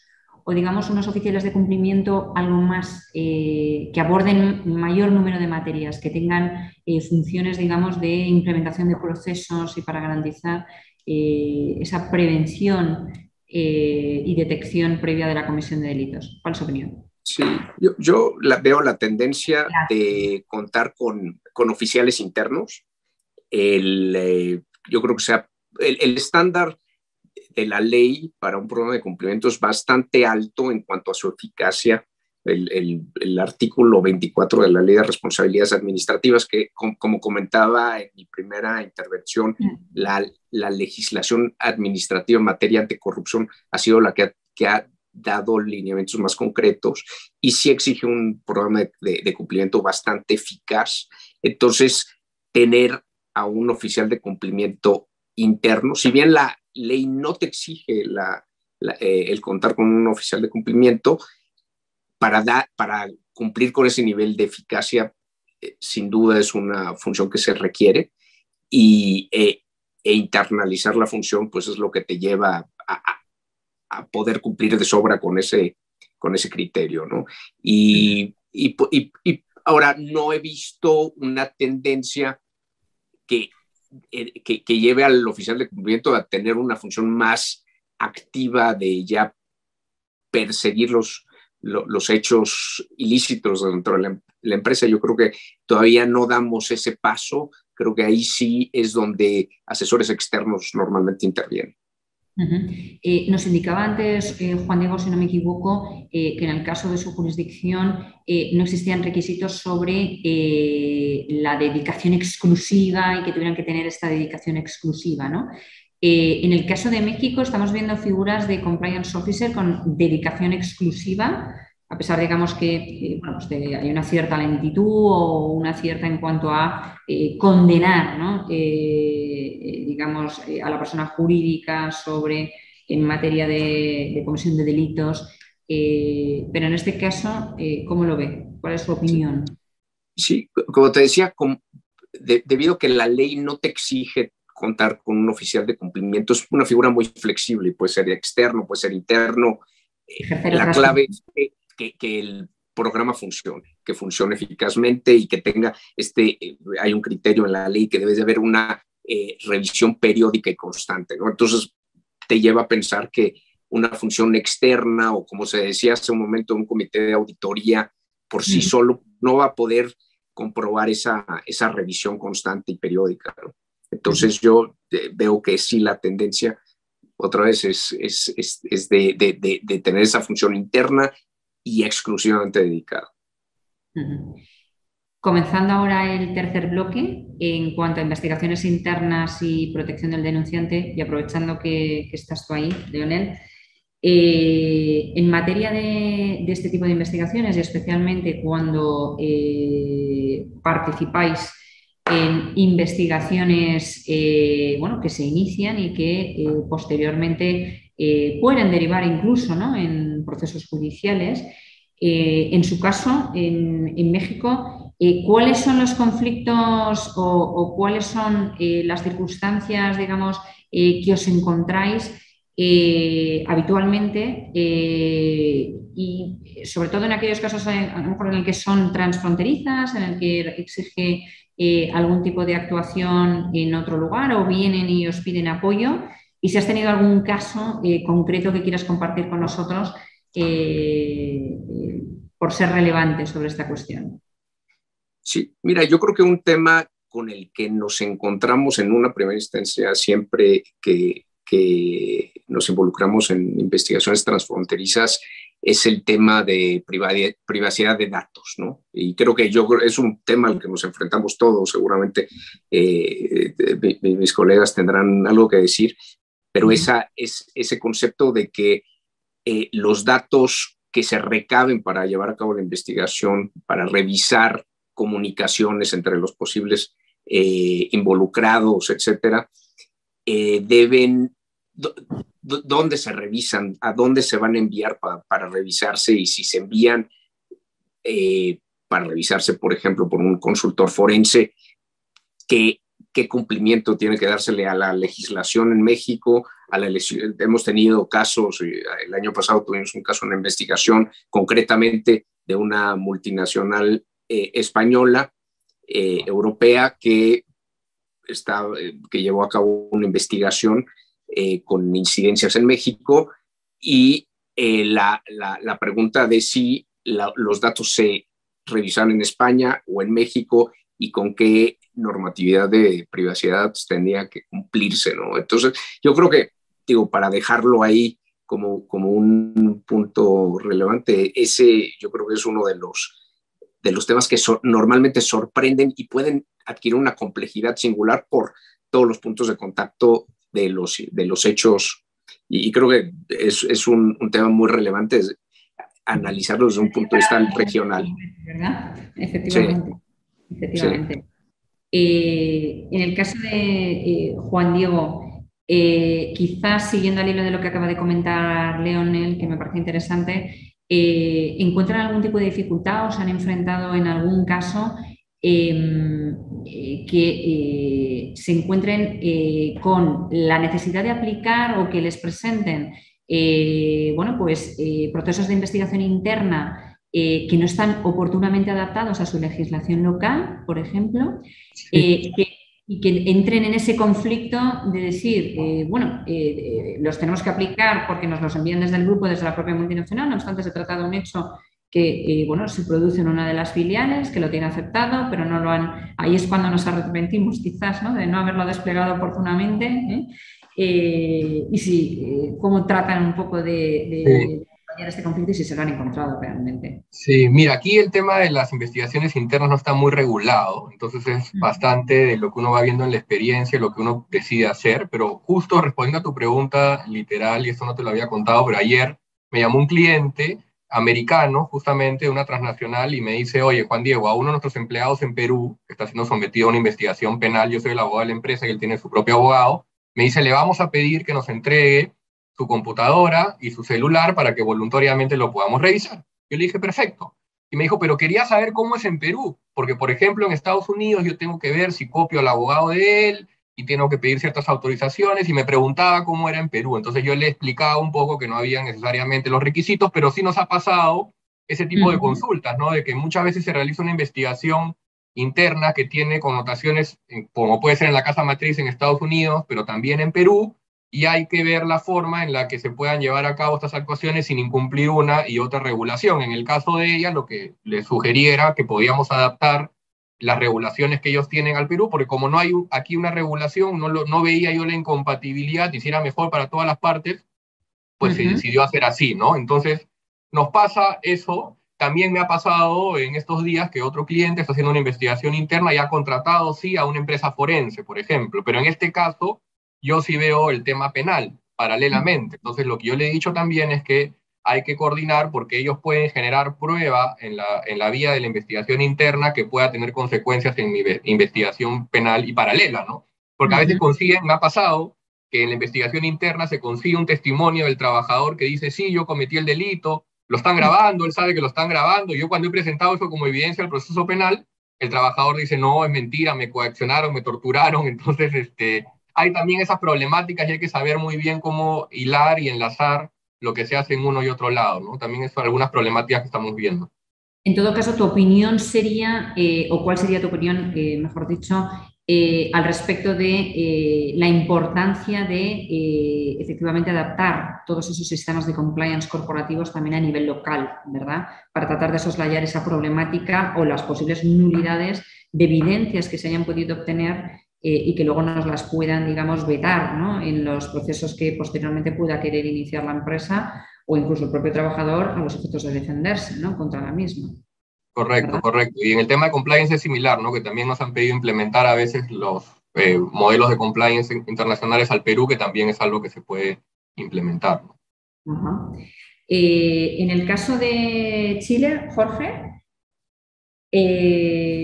o digamos unos oficiales de cumplimiento algo más eh, que aborden mayor número de materias, que tengan funciones, digamos, de implementación de procesos y para garantizar esa prevención y detección previa de la comisión de delitos. ¿Cuál es su opinión? Sí, yo, la, veo la tendencia de contar con, con, oficiales internos. El, eh, yo creo que sea el, estándar de la ley para un programa de cumplimiento es bastante alto en cuanto a su eficacia. El, el, artículo 24 de la Ley de Responsabilidades Administrativas, que como comentaba en mi primera intervención, la, la, legislación administrativa en materia de corrupción ha sido la que que ha dado lineamientos más concretos y sí exige un programa de, cumplimiento bastante eficaz. Entonces, tener a un oficial de cumplimiento interno, si bien la ley no te exige eh, el contar con un oficial de cumplimiento, para, para cumplir con ese nivel de eficacia, eh, sin duda es una función que se requiere y, eh, e internalizar la función, pues es lo que te lleva a, a poder cumplir de sobra con ese, con ese criterio, ¿no? Y, y, y, ahora no he visto una tendencia que, eh, que, que, lleve al oficial de cumplimiento a tener una función más activa de ya perseguir los, los, hechos ilícitos dentro de la, empresa. Yo creo que todavía no damos ese paso. Creo que ahí sí es donde asesores externos normalmente intervienen. Eh, nos indicaba antes eh, Juan Diego, si no me equivoco, eh, que en el caso de su jurisdicción no existían requisitos sobre la dedicación exclusiva y que tuvieran que tener esta dedicación exclusiva. ¿no? En el caso de México estamos viendo figuras de compliance officer con dedicación exclusiva a pesar, digamos, que eh, pues hay una cierta lentitud o una cierta en cuanto a eh, condenar, ¿no? Eh, digamos, a la persona jurídica sobre en materia de, comisión de delitos. pero en este caso, ¿cómo lo ve? ¿Cuál es su opinión? Sí, como te decía, debido a que la ley no te exige contar con un oficial de cumplimiento, es una figura muy flexible, puede ser externo, puede ser interno. la clave es que que, el programa funcione, que funcione eficazmente y que tenga este, eh, hay un criterio en la ley que debe de haber una eh, revisión periódica y constante, ¿no? Entonces te lleva a pensar que una función externa o como se decía hace un momento, un comité de auditoría por sí solo no va a poder comprobar esa, esa revisión constante y periódica. ¿no? Entonces yo eh, veo que sí la tendencia otra vez es, es, es, es de, de, tener esa función interna y exclusivamente dedicado. Comenzando ahora el tercer bloque en cuanto a investigaciones internas y protección del denunciante, y aprovechando que, estás tú ahí, Leonel, eh, en materia de, este tipo de investigaciones y especialmente cuando eh, participáis en investigaciones eh, bueno, que se inician y que posteriormente eh, pueden derivar incluso en procesos judiciales. Eh, en su caso, en, México, eh, ¿cuáles son los conflictos o, cuáles son eh, las circunstancias, digamos, que os encontráis habitualmente y sobre todo en aquellos casos a lo mejor en el que son transfronterizas, en el que exige algún tipo de actuación en otro lugar o vienen y os piden apoyo? Y si has tenido algún caso concreto que quieras compartir con nosotros por ser relevante sobre esta cuestión. Sí, mira, yo creo que un tema con el que nos encontramos en una primera instancia siempre que, nos involucramos en investigaciones transfronterizas es el tema de privacidad de datos, ¿no? Y creo que yo es un tema al que nos enfrentamos todos, seguramente eh, mis colegas tendrán algo que decir, pero esa, es, ese concepto de que eh, los datos que se recaben para llevar a cabo la investigación, para revisar comunicaciones entre los posibles eh, involucrados, etcétera, deben, ¿dónde se revisan? ¿A dónde se van a enviar para revisarse? Y si se envían eh, para revisarse, por ejemplo, por un consultor forense, ¿qué, qué cumplimiento tiene que dársele a la legislación en México? A la hemos tenido casos, el año pasado tuvimos un caso, una investigación concretamente de una multinacional eh, española, eh, europea, que, está, eh, que llevó a cabo una investigación con incidencias en México y la, la, pregunta de si los datos se revisan en España o en México y con qué normatividad de privacidad tendría que cumplirse, ¿no? Entonces, yo creo que, digo, para dejarlo ahí como, como un punto relevante, ese yo creo que es uno de los, de los temas que normalmente sorprenden y pueden adquirir una complejidad singular por todos los puntos de contacto de los, de los hechos. Y, creo que es, es un, un, tema muy relevante analizarlo desde un punto de vista regional. ¿Verdad? Efectivamente. efectivamente. Eh, en el caso de eh, Juan Diego, eh, quizás siguiendo al hilo de lo que acaba de comentar Leonel, que me parece interesante, encuentran algún tipo de dificultad o se han enfrentado en algún caso eh, que eh, se encuentren con la necesidad de aplicar o que les presenten bueno, pues, procesos de investigación interna que no están oportunamente adaptados a su legislación local, por ejemplo, que y que entren en ese conflicto de decir, eh, bueno, eh, eh, los tenemos que aplicar porque nos los envían desde el grupo, desde la propia multinacional, no obstante se trata de un hecho que, bueno, se produce en una de las filiales, que lo tiene aceptado, pero no lo han... Ahí es cuando nos arrepentimos quizás, ¿no? De no haberlo desplegado oportunamente. y sí, cómo tratan un poco de este conflicto y si se lo han encontrado realmente. Sí, mira, aquí el tema de las investigaciones internas no está muy regulado, entonces es bastante de lo que uno va viendo en la experiencia, lo que uno decide hacer, pero justo respondiendo a tu pregunta literal, y esto no te lo había contado, pero ayer me llamó un cliente americano, justamente una transnacional, y me dice, oye, Juan Diego, a uno de nuestros empleados en Perú, que está siendo sometido a una investigación penal, yo soy el abogado de la empresa y él tiene su propio abogado, me dice, le vamos a pedir que nos entregue su computadora y su celular para que voluntariamente lo podamos revisar. Yo le dije, perfecto. Y me dijo, pero quería saber cómo es en Perú, porque por ejemplo en Estados Unidos yo tengo que ver si copio al abogado de él y tengo que pedir ciertas autorizaciones y me preguntaba cómo era en Perú. Entonces yo le explicaba un poco que no había necesariamente los requisitos, pero sí nos ha pasado ese tipo de consultas, ¿no? De que muchas veces se realiza una investigación interna que tiene connotaciones, como puede ser en la casa matriz en Estados Unidos, pero también en Perú, y hay que ver la forma en la que se puedan llevar a cabo estas actuaciones sin incumplir una y otra regulación. En el caso de ella, lo que le sugeriera que podíamos adaptar las regulaciones que ellos tienen al Perú, porque como no hay aquí una regulación, no, no veía yo la incompatibilidad, y si era mejor para todas las partes, pues se decidió hacer así, ¿no? Entonces, nos pasa eso. También me ha pasado en estos días que otro cliente está haciendo una investigación interna y ha contratado, sí, a una empresa forense, por ejemplo, pero en este caso yo sí veo el tema penal paralelamente. Entonces, lo que yo le he dicho también es que hay que coordinar porque ellos pueden generar prueba en la, en la vía de la investigación interna que pueda tener consecuencias en mi investigación penal y paralela, ¿no? Porque a veces consiguen, me ha pasado, que en la investigación interna se consigue un testimonio del trabajador que dice, sí, yo cometí el delito, lo están grabando, él sabe que lo están grabando, yo cuando he presentado eso como evidencia al proceso penal, el trabajador dice, no, es mentira, me coaccionaron, me torturaron, entonces este, hay también esas problemáticas y hay que saber muy bien cómo hilar y enlazar lo que se hace en uno y otro lado, ¿no? También son algunas problemáticas que estamos viendo. En todo caso, tu opinión sería, eh, o cuál sería tu opinión, eh, mejor dicho, eh, al respecto de la importancia de efectivamente adaptar todos esos sistemas de compliance corporativos también a nivel local, ¿verdad? Para tratar de soslayar esa problemática o las posibles nulidades de evidencias que se hayan podido obtener y que luego nos las puedan, digamos, vetar ¿no? en los procesos que posteriormente pueda querer iniciar la empresa o incluso el propio trabajador a los efectos de defenderse ¿no? contra la misma. Correcto, correcto. Y en el tema de compliance es similar, ¿no? que también nos han pedido implementar a veces los eh, modelos de compliance internacionales al Perú, que también es algo que se puede implementar. Eh, en el caso de Chile, Jorge, eh,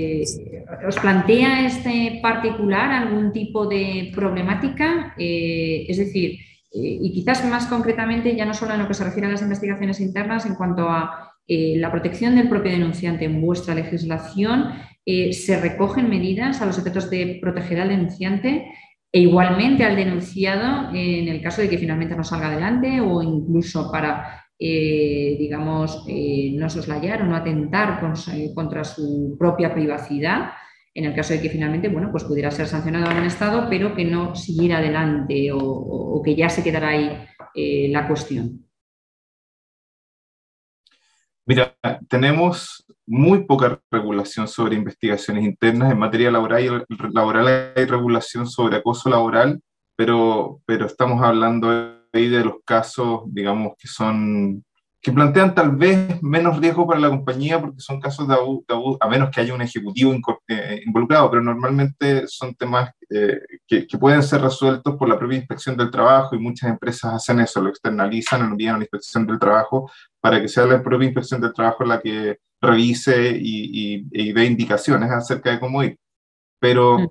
¿os plantea este particular algún tipo de problemática? es decir, eh, y quizás más concretamente, ya no solo en lo que se refiere a las investigaciones internas, en cuanto a eh, la protección del propio denunciante en vuestra legislación, eh, se recogen medidas a los efectos de proteger al denunciante e igualmente al denunciado en el caso de que finalmente no salga adelante o incluso para, digamos, no soslayar o no atentar contra su propia privacidad en el caso de que finalmente bueno, pues pudiera ser sancionado en un Estado, pero que no siguiera adelante o, que ya se quedara ahí eh, la cuestión. Mira, tenemos muy poca regulación sobre investigaciones internas. En materia laboral, laboral hay regulación sobre acoso laboral, pero, pero estamos hablando de los casos, digamos, que son que plantean tal vez menos riesgo para la compañía porque son casos de abuso, a menos que haya un ejecutivo eh, involucrado, pero normalmente son temas eh, que, pueden ser resueltos por la propia inspección del trabajo y muchas empresas hacen eso, lo externalizan, lo envían a la inspección del trabajo para que sea la propia inspección del trabajo la que revise y, y, dé indicaciones acerca de cómo ir. Pero, mm.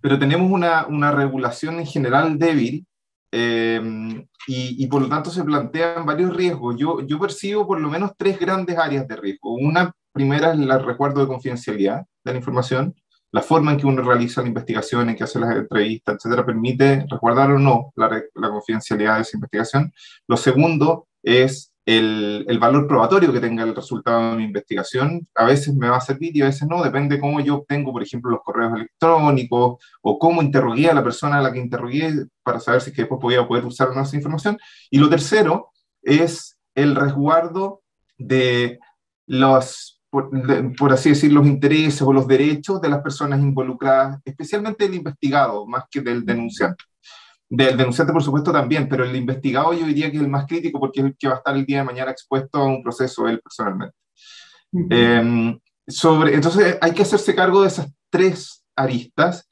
pero tenemos una, una regulación en general débil eh, y, por lo tanto se plantean varios riesgos. Yo, yo percibo por lo menos tres grandes áreas de riesgo. Una primera es el recuerdo de confidencialidad de la información. La forma en que uno realiza la investigación, en que hace las entrevistas, etcétera, permite resguardar o no la, la confidencialidad de esa investigación. Lo segundo es el, valor probatorio que tenga el resultado de mi investigación. A veces me va a servir y a veces no, depende de cómo yo obtengo, por ejemplo, los correos electrónicos o cómo interrogué a la persona a la que interrogué para saber si es después podía poder usar esa información. Y lo tercero es el resguardo de los, por, por, así decir, los intereses o los derechos de las personas involucradas, especialmente del investigado, más que del denunciante. Del denunciante, por supuesto, también, pero el investigado yo diría que es el más crítico porque es el que va a estar el día de mañana expuesto a un proceso él personalmente. Em, sobre, entonces hay que hacerse cargo de esas tres aristas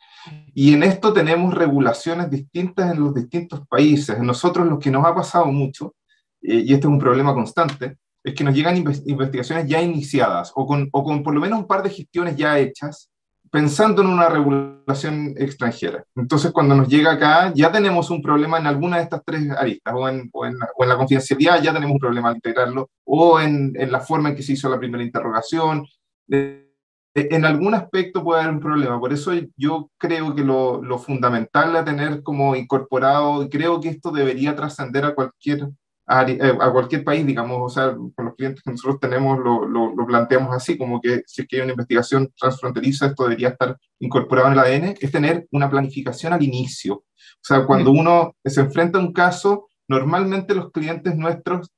y en esto tenemos regulaciones distintas en los distintos países. Nosotros lo que nos ha pasado mucho, eh, y este es un problema constante, es que nos llegan investigaciones ya iniciadas o con, o con por lo menos un par de gestiones ya hechas pensando en una regulación extranjera. Entonces, cuando nos llega acá, ya tenemos un problema en alguna de estas tres aristas, o en, o en, la confidencialidad ya tenemos un problema al integrarlo, o en, en, la forma en que se hizo la primera interrogación. en algún aspecto puede haber un problema. Por eso yo creo que lo, lo fundamental a tener como incorporado, y creo que esto debería trascender a cualquier eh, a, cualquier país, digamos, o sea, con los clientes que nosotros tenemos lo, lo, planteamos así, como que si es que hay una investigación transfronteriza, esto debería estar incorporado en el ADN, es tener una planificación al inicio. O sea, cuando uno se enfrenta a un caso, normalmente los clientes nuestros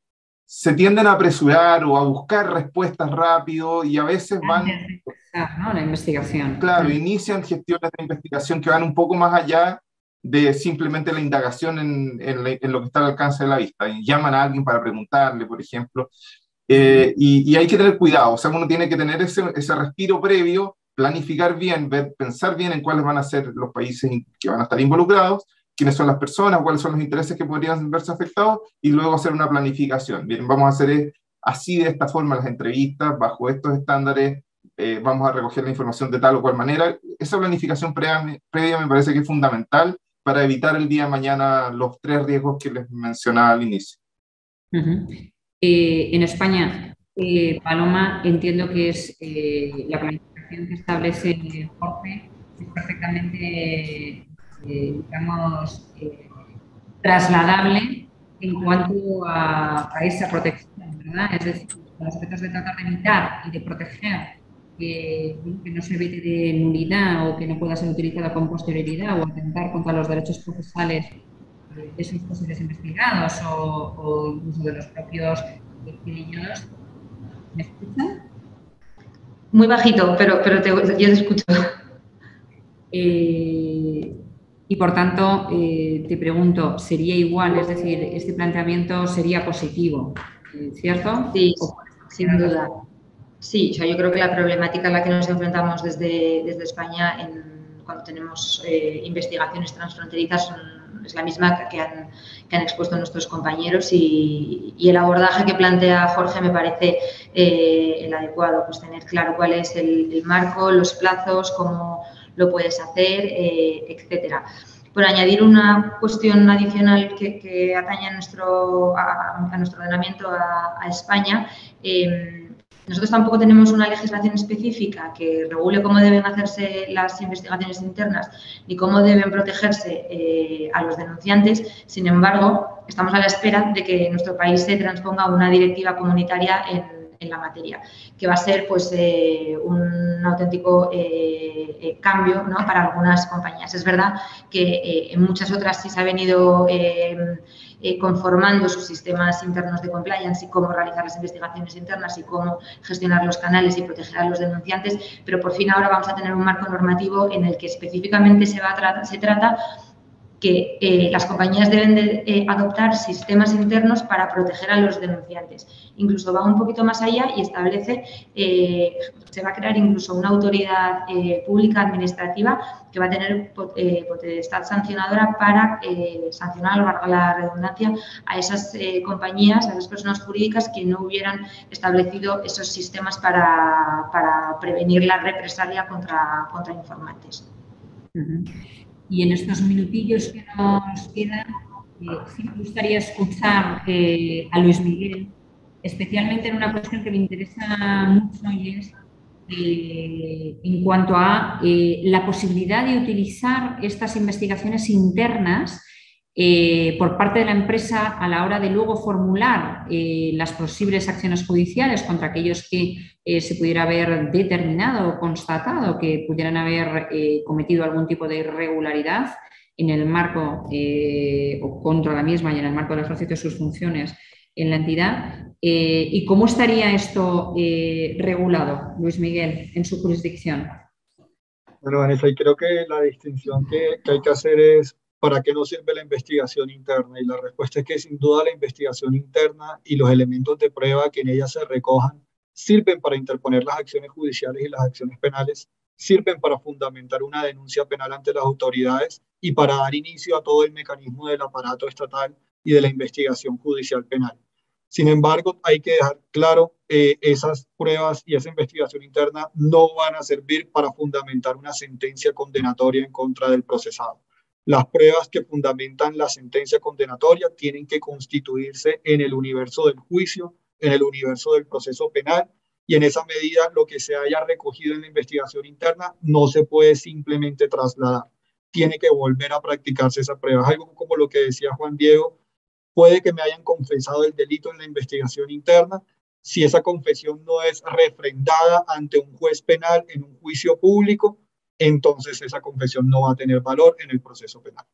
se tienden a apresurar o a buscar respuestas rápido y a veces van... ¿no? La investigación. Claro, inician gestiones de investigación que van un poco más allá de simplemente la indagación en, en, lo que está al alcance de la vista. Y llaman a alguien para preguntarle, por ejemplo. Eh, y, y, hay que tener cuidado, o sea, uno tiene que tener ese, ese respiro previo, planificar bien, ver, pensar bien en cuáles van a ser los países que van a estar involucrados, quiénes son las personas, cuáles son los intereses que podrían verse afectados, y luego hacer una planificación. Bien, vamos a hacer así de esta forma las entrevistas, bajo estos estándares, eh, vamos a recoger la información de tal o cual manera. Esa planificación previa, previa me parece que es fundamental para evitar el día de mañana los tres riesgos que les mencionaba al inicio. Eh, en España, eh, Paloma, entiendo que es eh, la planificación que establece Jorge es perfectamente, eh, digamos, eh, trasladable en cuanto a, esa protección, ¿verdad? Es decir, los efectos de tratar de evitar y de proteger que, no se evite de nulidad o que no pueda ser utilizada con posterioridad o atentar contra los derechos procesales de esos posibles investigados o, incluso de los propios niños. ¿Me escuchan? Muy bajito, pero, pero te, yo te escucho. Eh, y por tanto, eh, te pregunto, ¿sería igual? Es decir, ¿este planteamiento sería positivo? ¿Cierto? Sí, sin duda. Sí, yo creo que la problemática a la que nos enfrentamos desde, desde España cuando tenemos eh, investigaciones transfronterizas es la misma que han, que han, expuesto nuestros compañeros y, el abordaje que plantea Jorge me parece eh, el adecuado, pues tener claro cuál es el, marco, los plazos, cómo lo puedes hacer, eh, etcétera. Por añadir una cuestión adicional que, atañe a nuestro, a, nuestro ordenamiento a, España, nosotros tampoco tenemos una legislación específica que regule cómo deben hacerse las investigaciones internas ni cómo deben protegerse eh, a los denunciantes. Sin embargo, estamos a la espera de que nuestro país se transponga una directiva comunitaria en, la materia, que va a ser pues, eh, un auténtico eh, cambio para algunas compañías. Es verdad que en muchas otras sí se ha venido eh, conformando sus sistemas internos de compliance y cómo realizar las investigaciones internas y cómo gestionar los canales y proteger a los denunciantes, pero por fin ahora vamos a tener un marco normativo en el que específicamente se, va a se trata que eh, las compañías deben de, eh, adoptar sistemas internos para proteger a los denunciantes. Incluso va un poquito más allá y establece, eh, se va a crear incluso una autoridad pública administrativa que va a tener potestad sancionadora para sancionar, a la redundancia, a esas compañías, a esas personas jurídicas que no hubieran establecido esos sistemas para, para prevenir la represalia contra, contra informantes. Y en estos minutillos que nos quedan, eh, sí me gustaría escuchar eh, a Luis Miguel, especialmente en una cuestión que me interesa mucho y es eh, en cuanto a la posibilidad de utilizar estas investigaciones internas eh, por parte de la empresa a la hora de luego formular eh, las posibles acciones judiciales contra aquellos que eh, se pudiera haber determinado o constatado que pudieran haber cometido algún tipo de irregularidad en el marco o contra la misma y en el marco del ejercicio de sus funciones en la entidad. ¿Y cómo estaría esto regulado, Luis Miguel, en su jurisdicción? Bueno, Vanessa, y creo que la distinción que, que hay que hacer es ¿para qué no sirve la investigación interna? Y la respuesta es que sin duda la investigación interna y los elementos de prueba que en ella se recojan sirven para interponer las acciones judiciales y las acciones penales, sirven para fundamentar una denuncia penal ante las autoridades y para dar inicio a todo el mecanismo del aparato estatal y de la investigación judicial penal. Sin embargo, hay que dejar claro, eh, esas pruebas y esa investigación interna no van a servir para fundamentar una sentencia condenatoria en contra del procesado. Las pruebas que fundamentan la sentencia condenatoria tienen que constituirse en el universo del juicio, en el universo del proceso penal, y en esa medida lo que se haya recogido en la investigación interna no se puede simplemente trasladar. Tiene que volver a practicarse esa prueba. algo como lo que decía Juan Diego, puede que me hayan confesado el delito en la investigación interna. Si esa confesión no es refrendada ante un juez penal en un juicio público, entonces esa confesión no va a tener valor en el proceso penal.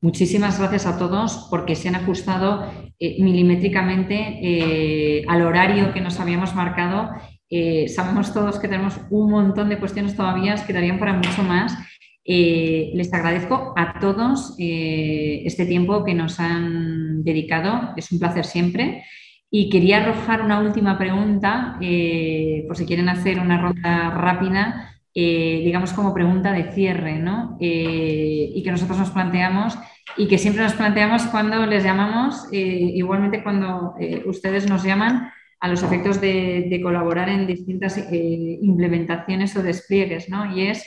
Muchísimas gracias a todos porque se han ajustado eh, milimétricamente eh, al horario que nos habíamos marcado. Eh, sabemos todos que tenemos un montón de cuestiones todavía que darían para mucho más. les agradezco a todos este tiempo que nos han dedicado. Es un placer siempre. Y quería arrojar una última pregunta, por si quieren hacer una ronda rápida eh, digamos, como pregunta de cierre, ¿no? Eh, y que nosotros nos planteamos y que siempre nos planteamos cuando les llamamos, eh, igualmente cuando ustedes nos llaman a los efectos de, colaborar en distintas implementaciones o despliegues, ¿no? Y es,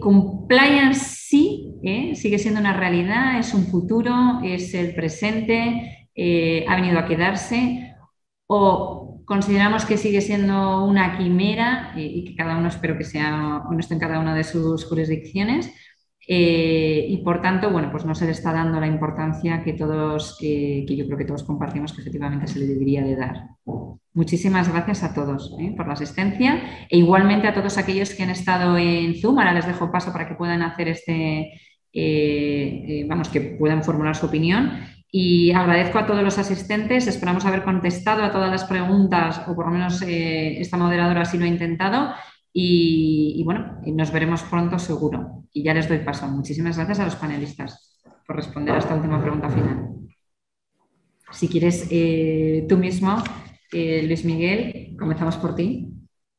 compliance sí, sigue siendo una realidad, es un futuro, es el presente, ha venido a quedarse, o consideramos que sigue siendo una quimera y que cada uno espero que sea honesto en cada una de sus jurisdicciones. Eh, y por tanto, bueno, pues no se le está dando la importancia que todos, que, yo creo que todos compartimos que efectivamente se le debería de dar. Muchísimas gracias a todos ¿eh? por la asistencia e igualmente a todos aquellos que han estado en Zoom. Ahora les dejo paso para que puedan hacer este, eh, vamos, que puedan formular su opinión. Y agradezco a todos los asistentes. Esperamos haber contestado a todas las preguntas, o por lo menos esta moderadora así lo ha intentado. Y, bueno, nos veremos pronto seguro. Y ya les doy paso. Muchísimas gracias a los panelistas por responder a esta última pregunta final. Si quieres eh, tú mismo, eh, Luis Miguel, comenzamos por ti.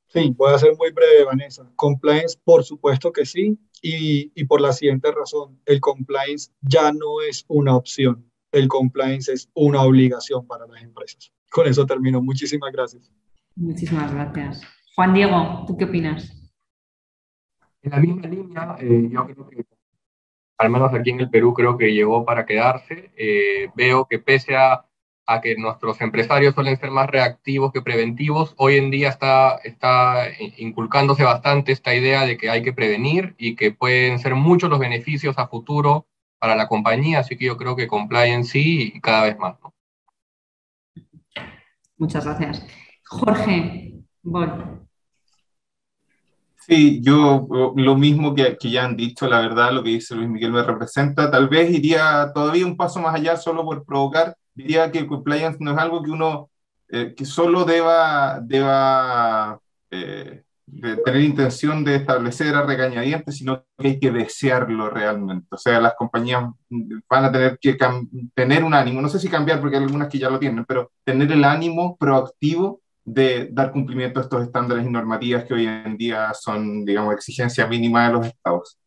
Sí, voy a ser muy breve, Vanessa. Compliance, por supuesto que sí, y, por la siguiente razón, el compliance ya no es una opción, el compliance es una obligación para las empresas. Con eso termino. Muchísimas gracias. Muchísimas gracias. Juan Diego, ¿tú qué opinas? En la misma línea, eh, yo creo que, al menos aquí en el Perú, creo que llegó para quedarse. Eh, veo que pese a, a, que nuestros empresarios suelen ser más reactivos que preventivos, hoy en día está, está inculcándose bastante esta idea de que hay que prevenir y que pueden ser muchos los beneficios a futuro para la compañía, así que yo creo que compliance sí y cada vez más. Muchas gracias. Jorge, voy. Sí, yo lo mismo que, ya han dicho, la verdad, lo que dice Luis Miguel me representa. Tal vez iría todavía un paso más allá solo por provocar. Diría que el compliance no es algo que uno, eh, que solo deba, deba eh, tener intención de establecer a regañadientes, sino que hay que desearlo realmente. O sea, las compañías van a tener que tener un ánimo, no sé si cambiar porque hay algunas que ya lo tienen, pero tener el ánimo proactivo de dar cumplimiento a estos estándares y normativas que hoy en día son, digamos, exigencia mínima de los estados.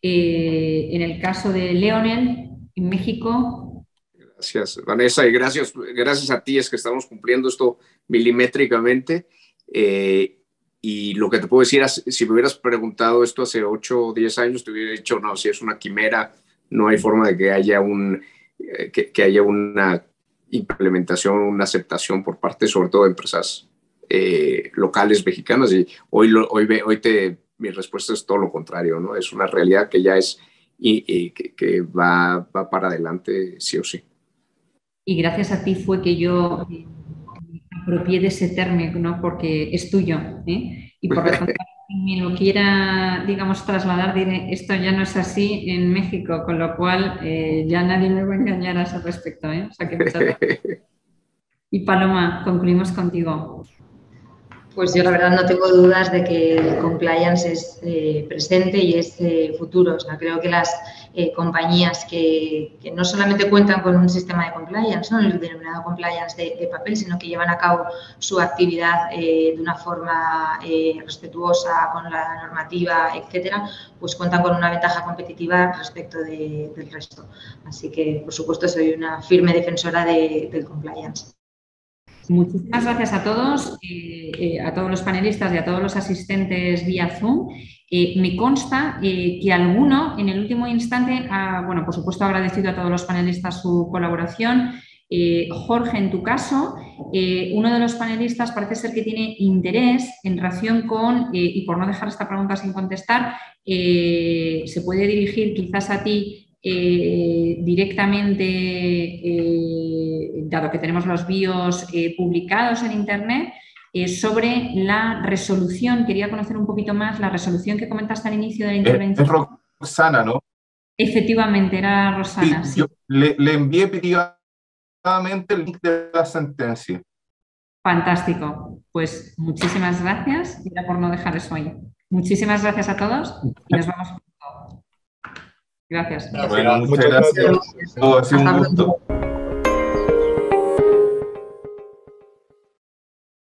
Eh, en el caso de Leonel, en México. Gracias, Vanessa, y gracias, gracias a ti es que estamos cumpliendo esto milimétricamente. Eh, y lo que te puedo decir, si me hubieras preguntado esto hace 8 o 10 años, te hubiera dicho, no, si es una quimera, no hay forma de que haya, un, eh, que haya una implementación, una aceptación por parte sobre todo de empresas eh, locales mexicanas y hoy, hoy, hoy te, mi respuesta es todo lo contrario, ¿no? Es una realidad que ya es y, que, va, va, para adelante sí o sí. Y gracias a ti fue que yo me apropié de ese término, ¿no? Porque es tuyo, ¿eh? Y por lo tanto, me lo quiera, digamos, trasladar, diré, esto ya no es así en México, con lo cual eh, ya nadie me va a engañar a ese respecto. ¿eh? y Paloma, concluimos contigo. Pues yo la verdad no tengo dudas de que el compliance es eh, presente y es eh, futuro. O sea, creo que las eh, compañías que, no solamente cuentan con un sistema de compliance, ¿no? el denominado compliance de, papel, sino que llevan a cabo su actividad de una forma respetuosa con la normativa, etcétera, pues cuentan con una ventaja competitiva respecto del resto. Así que, por supuesto, soy una firme defensora del compliance. Muchísimas gracias a todos, eh, eh, a todos los panelistas y a todos los asistentes vía Zoom. Eh, me consta que alguno en el último instante, ha, bueno, por supuesto agradecido a todos los panelistas su colaboración. Jorge, en tu caso, uno de los panelistas parece ser que tiene interés en relación con, y por no dejar esta pregunta sin contestar, se puede dirigir quizás a ti directamente dado que tenemos los bios eh, publicados en Internet, eh, sobre la resolución. Quería conocer un poquito más la resolución que comentaste al inicio de la intervención. Es Rosana, ¿no? Efectivamente, era Rosana. Sí, Yo le, envié privadamente el link de la sentencia. Fantástico. Pues muchísimas gracias. Y por no dejar eso ahí. Muchísimas gracias a todos y nos pronto. Gracias. Bueno, muchas gracias. gracias. un gusto.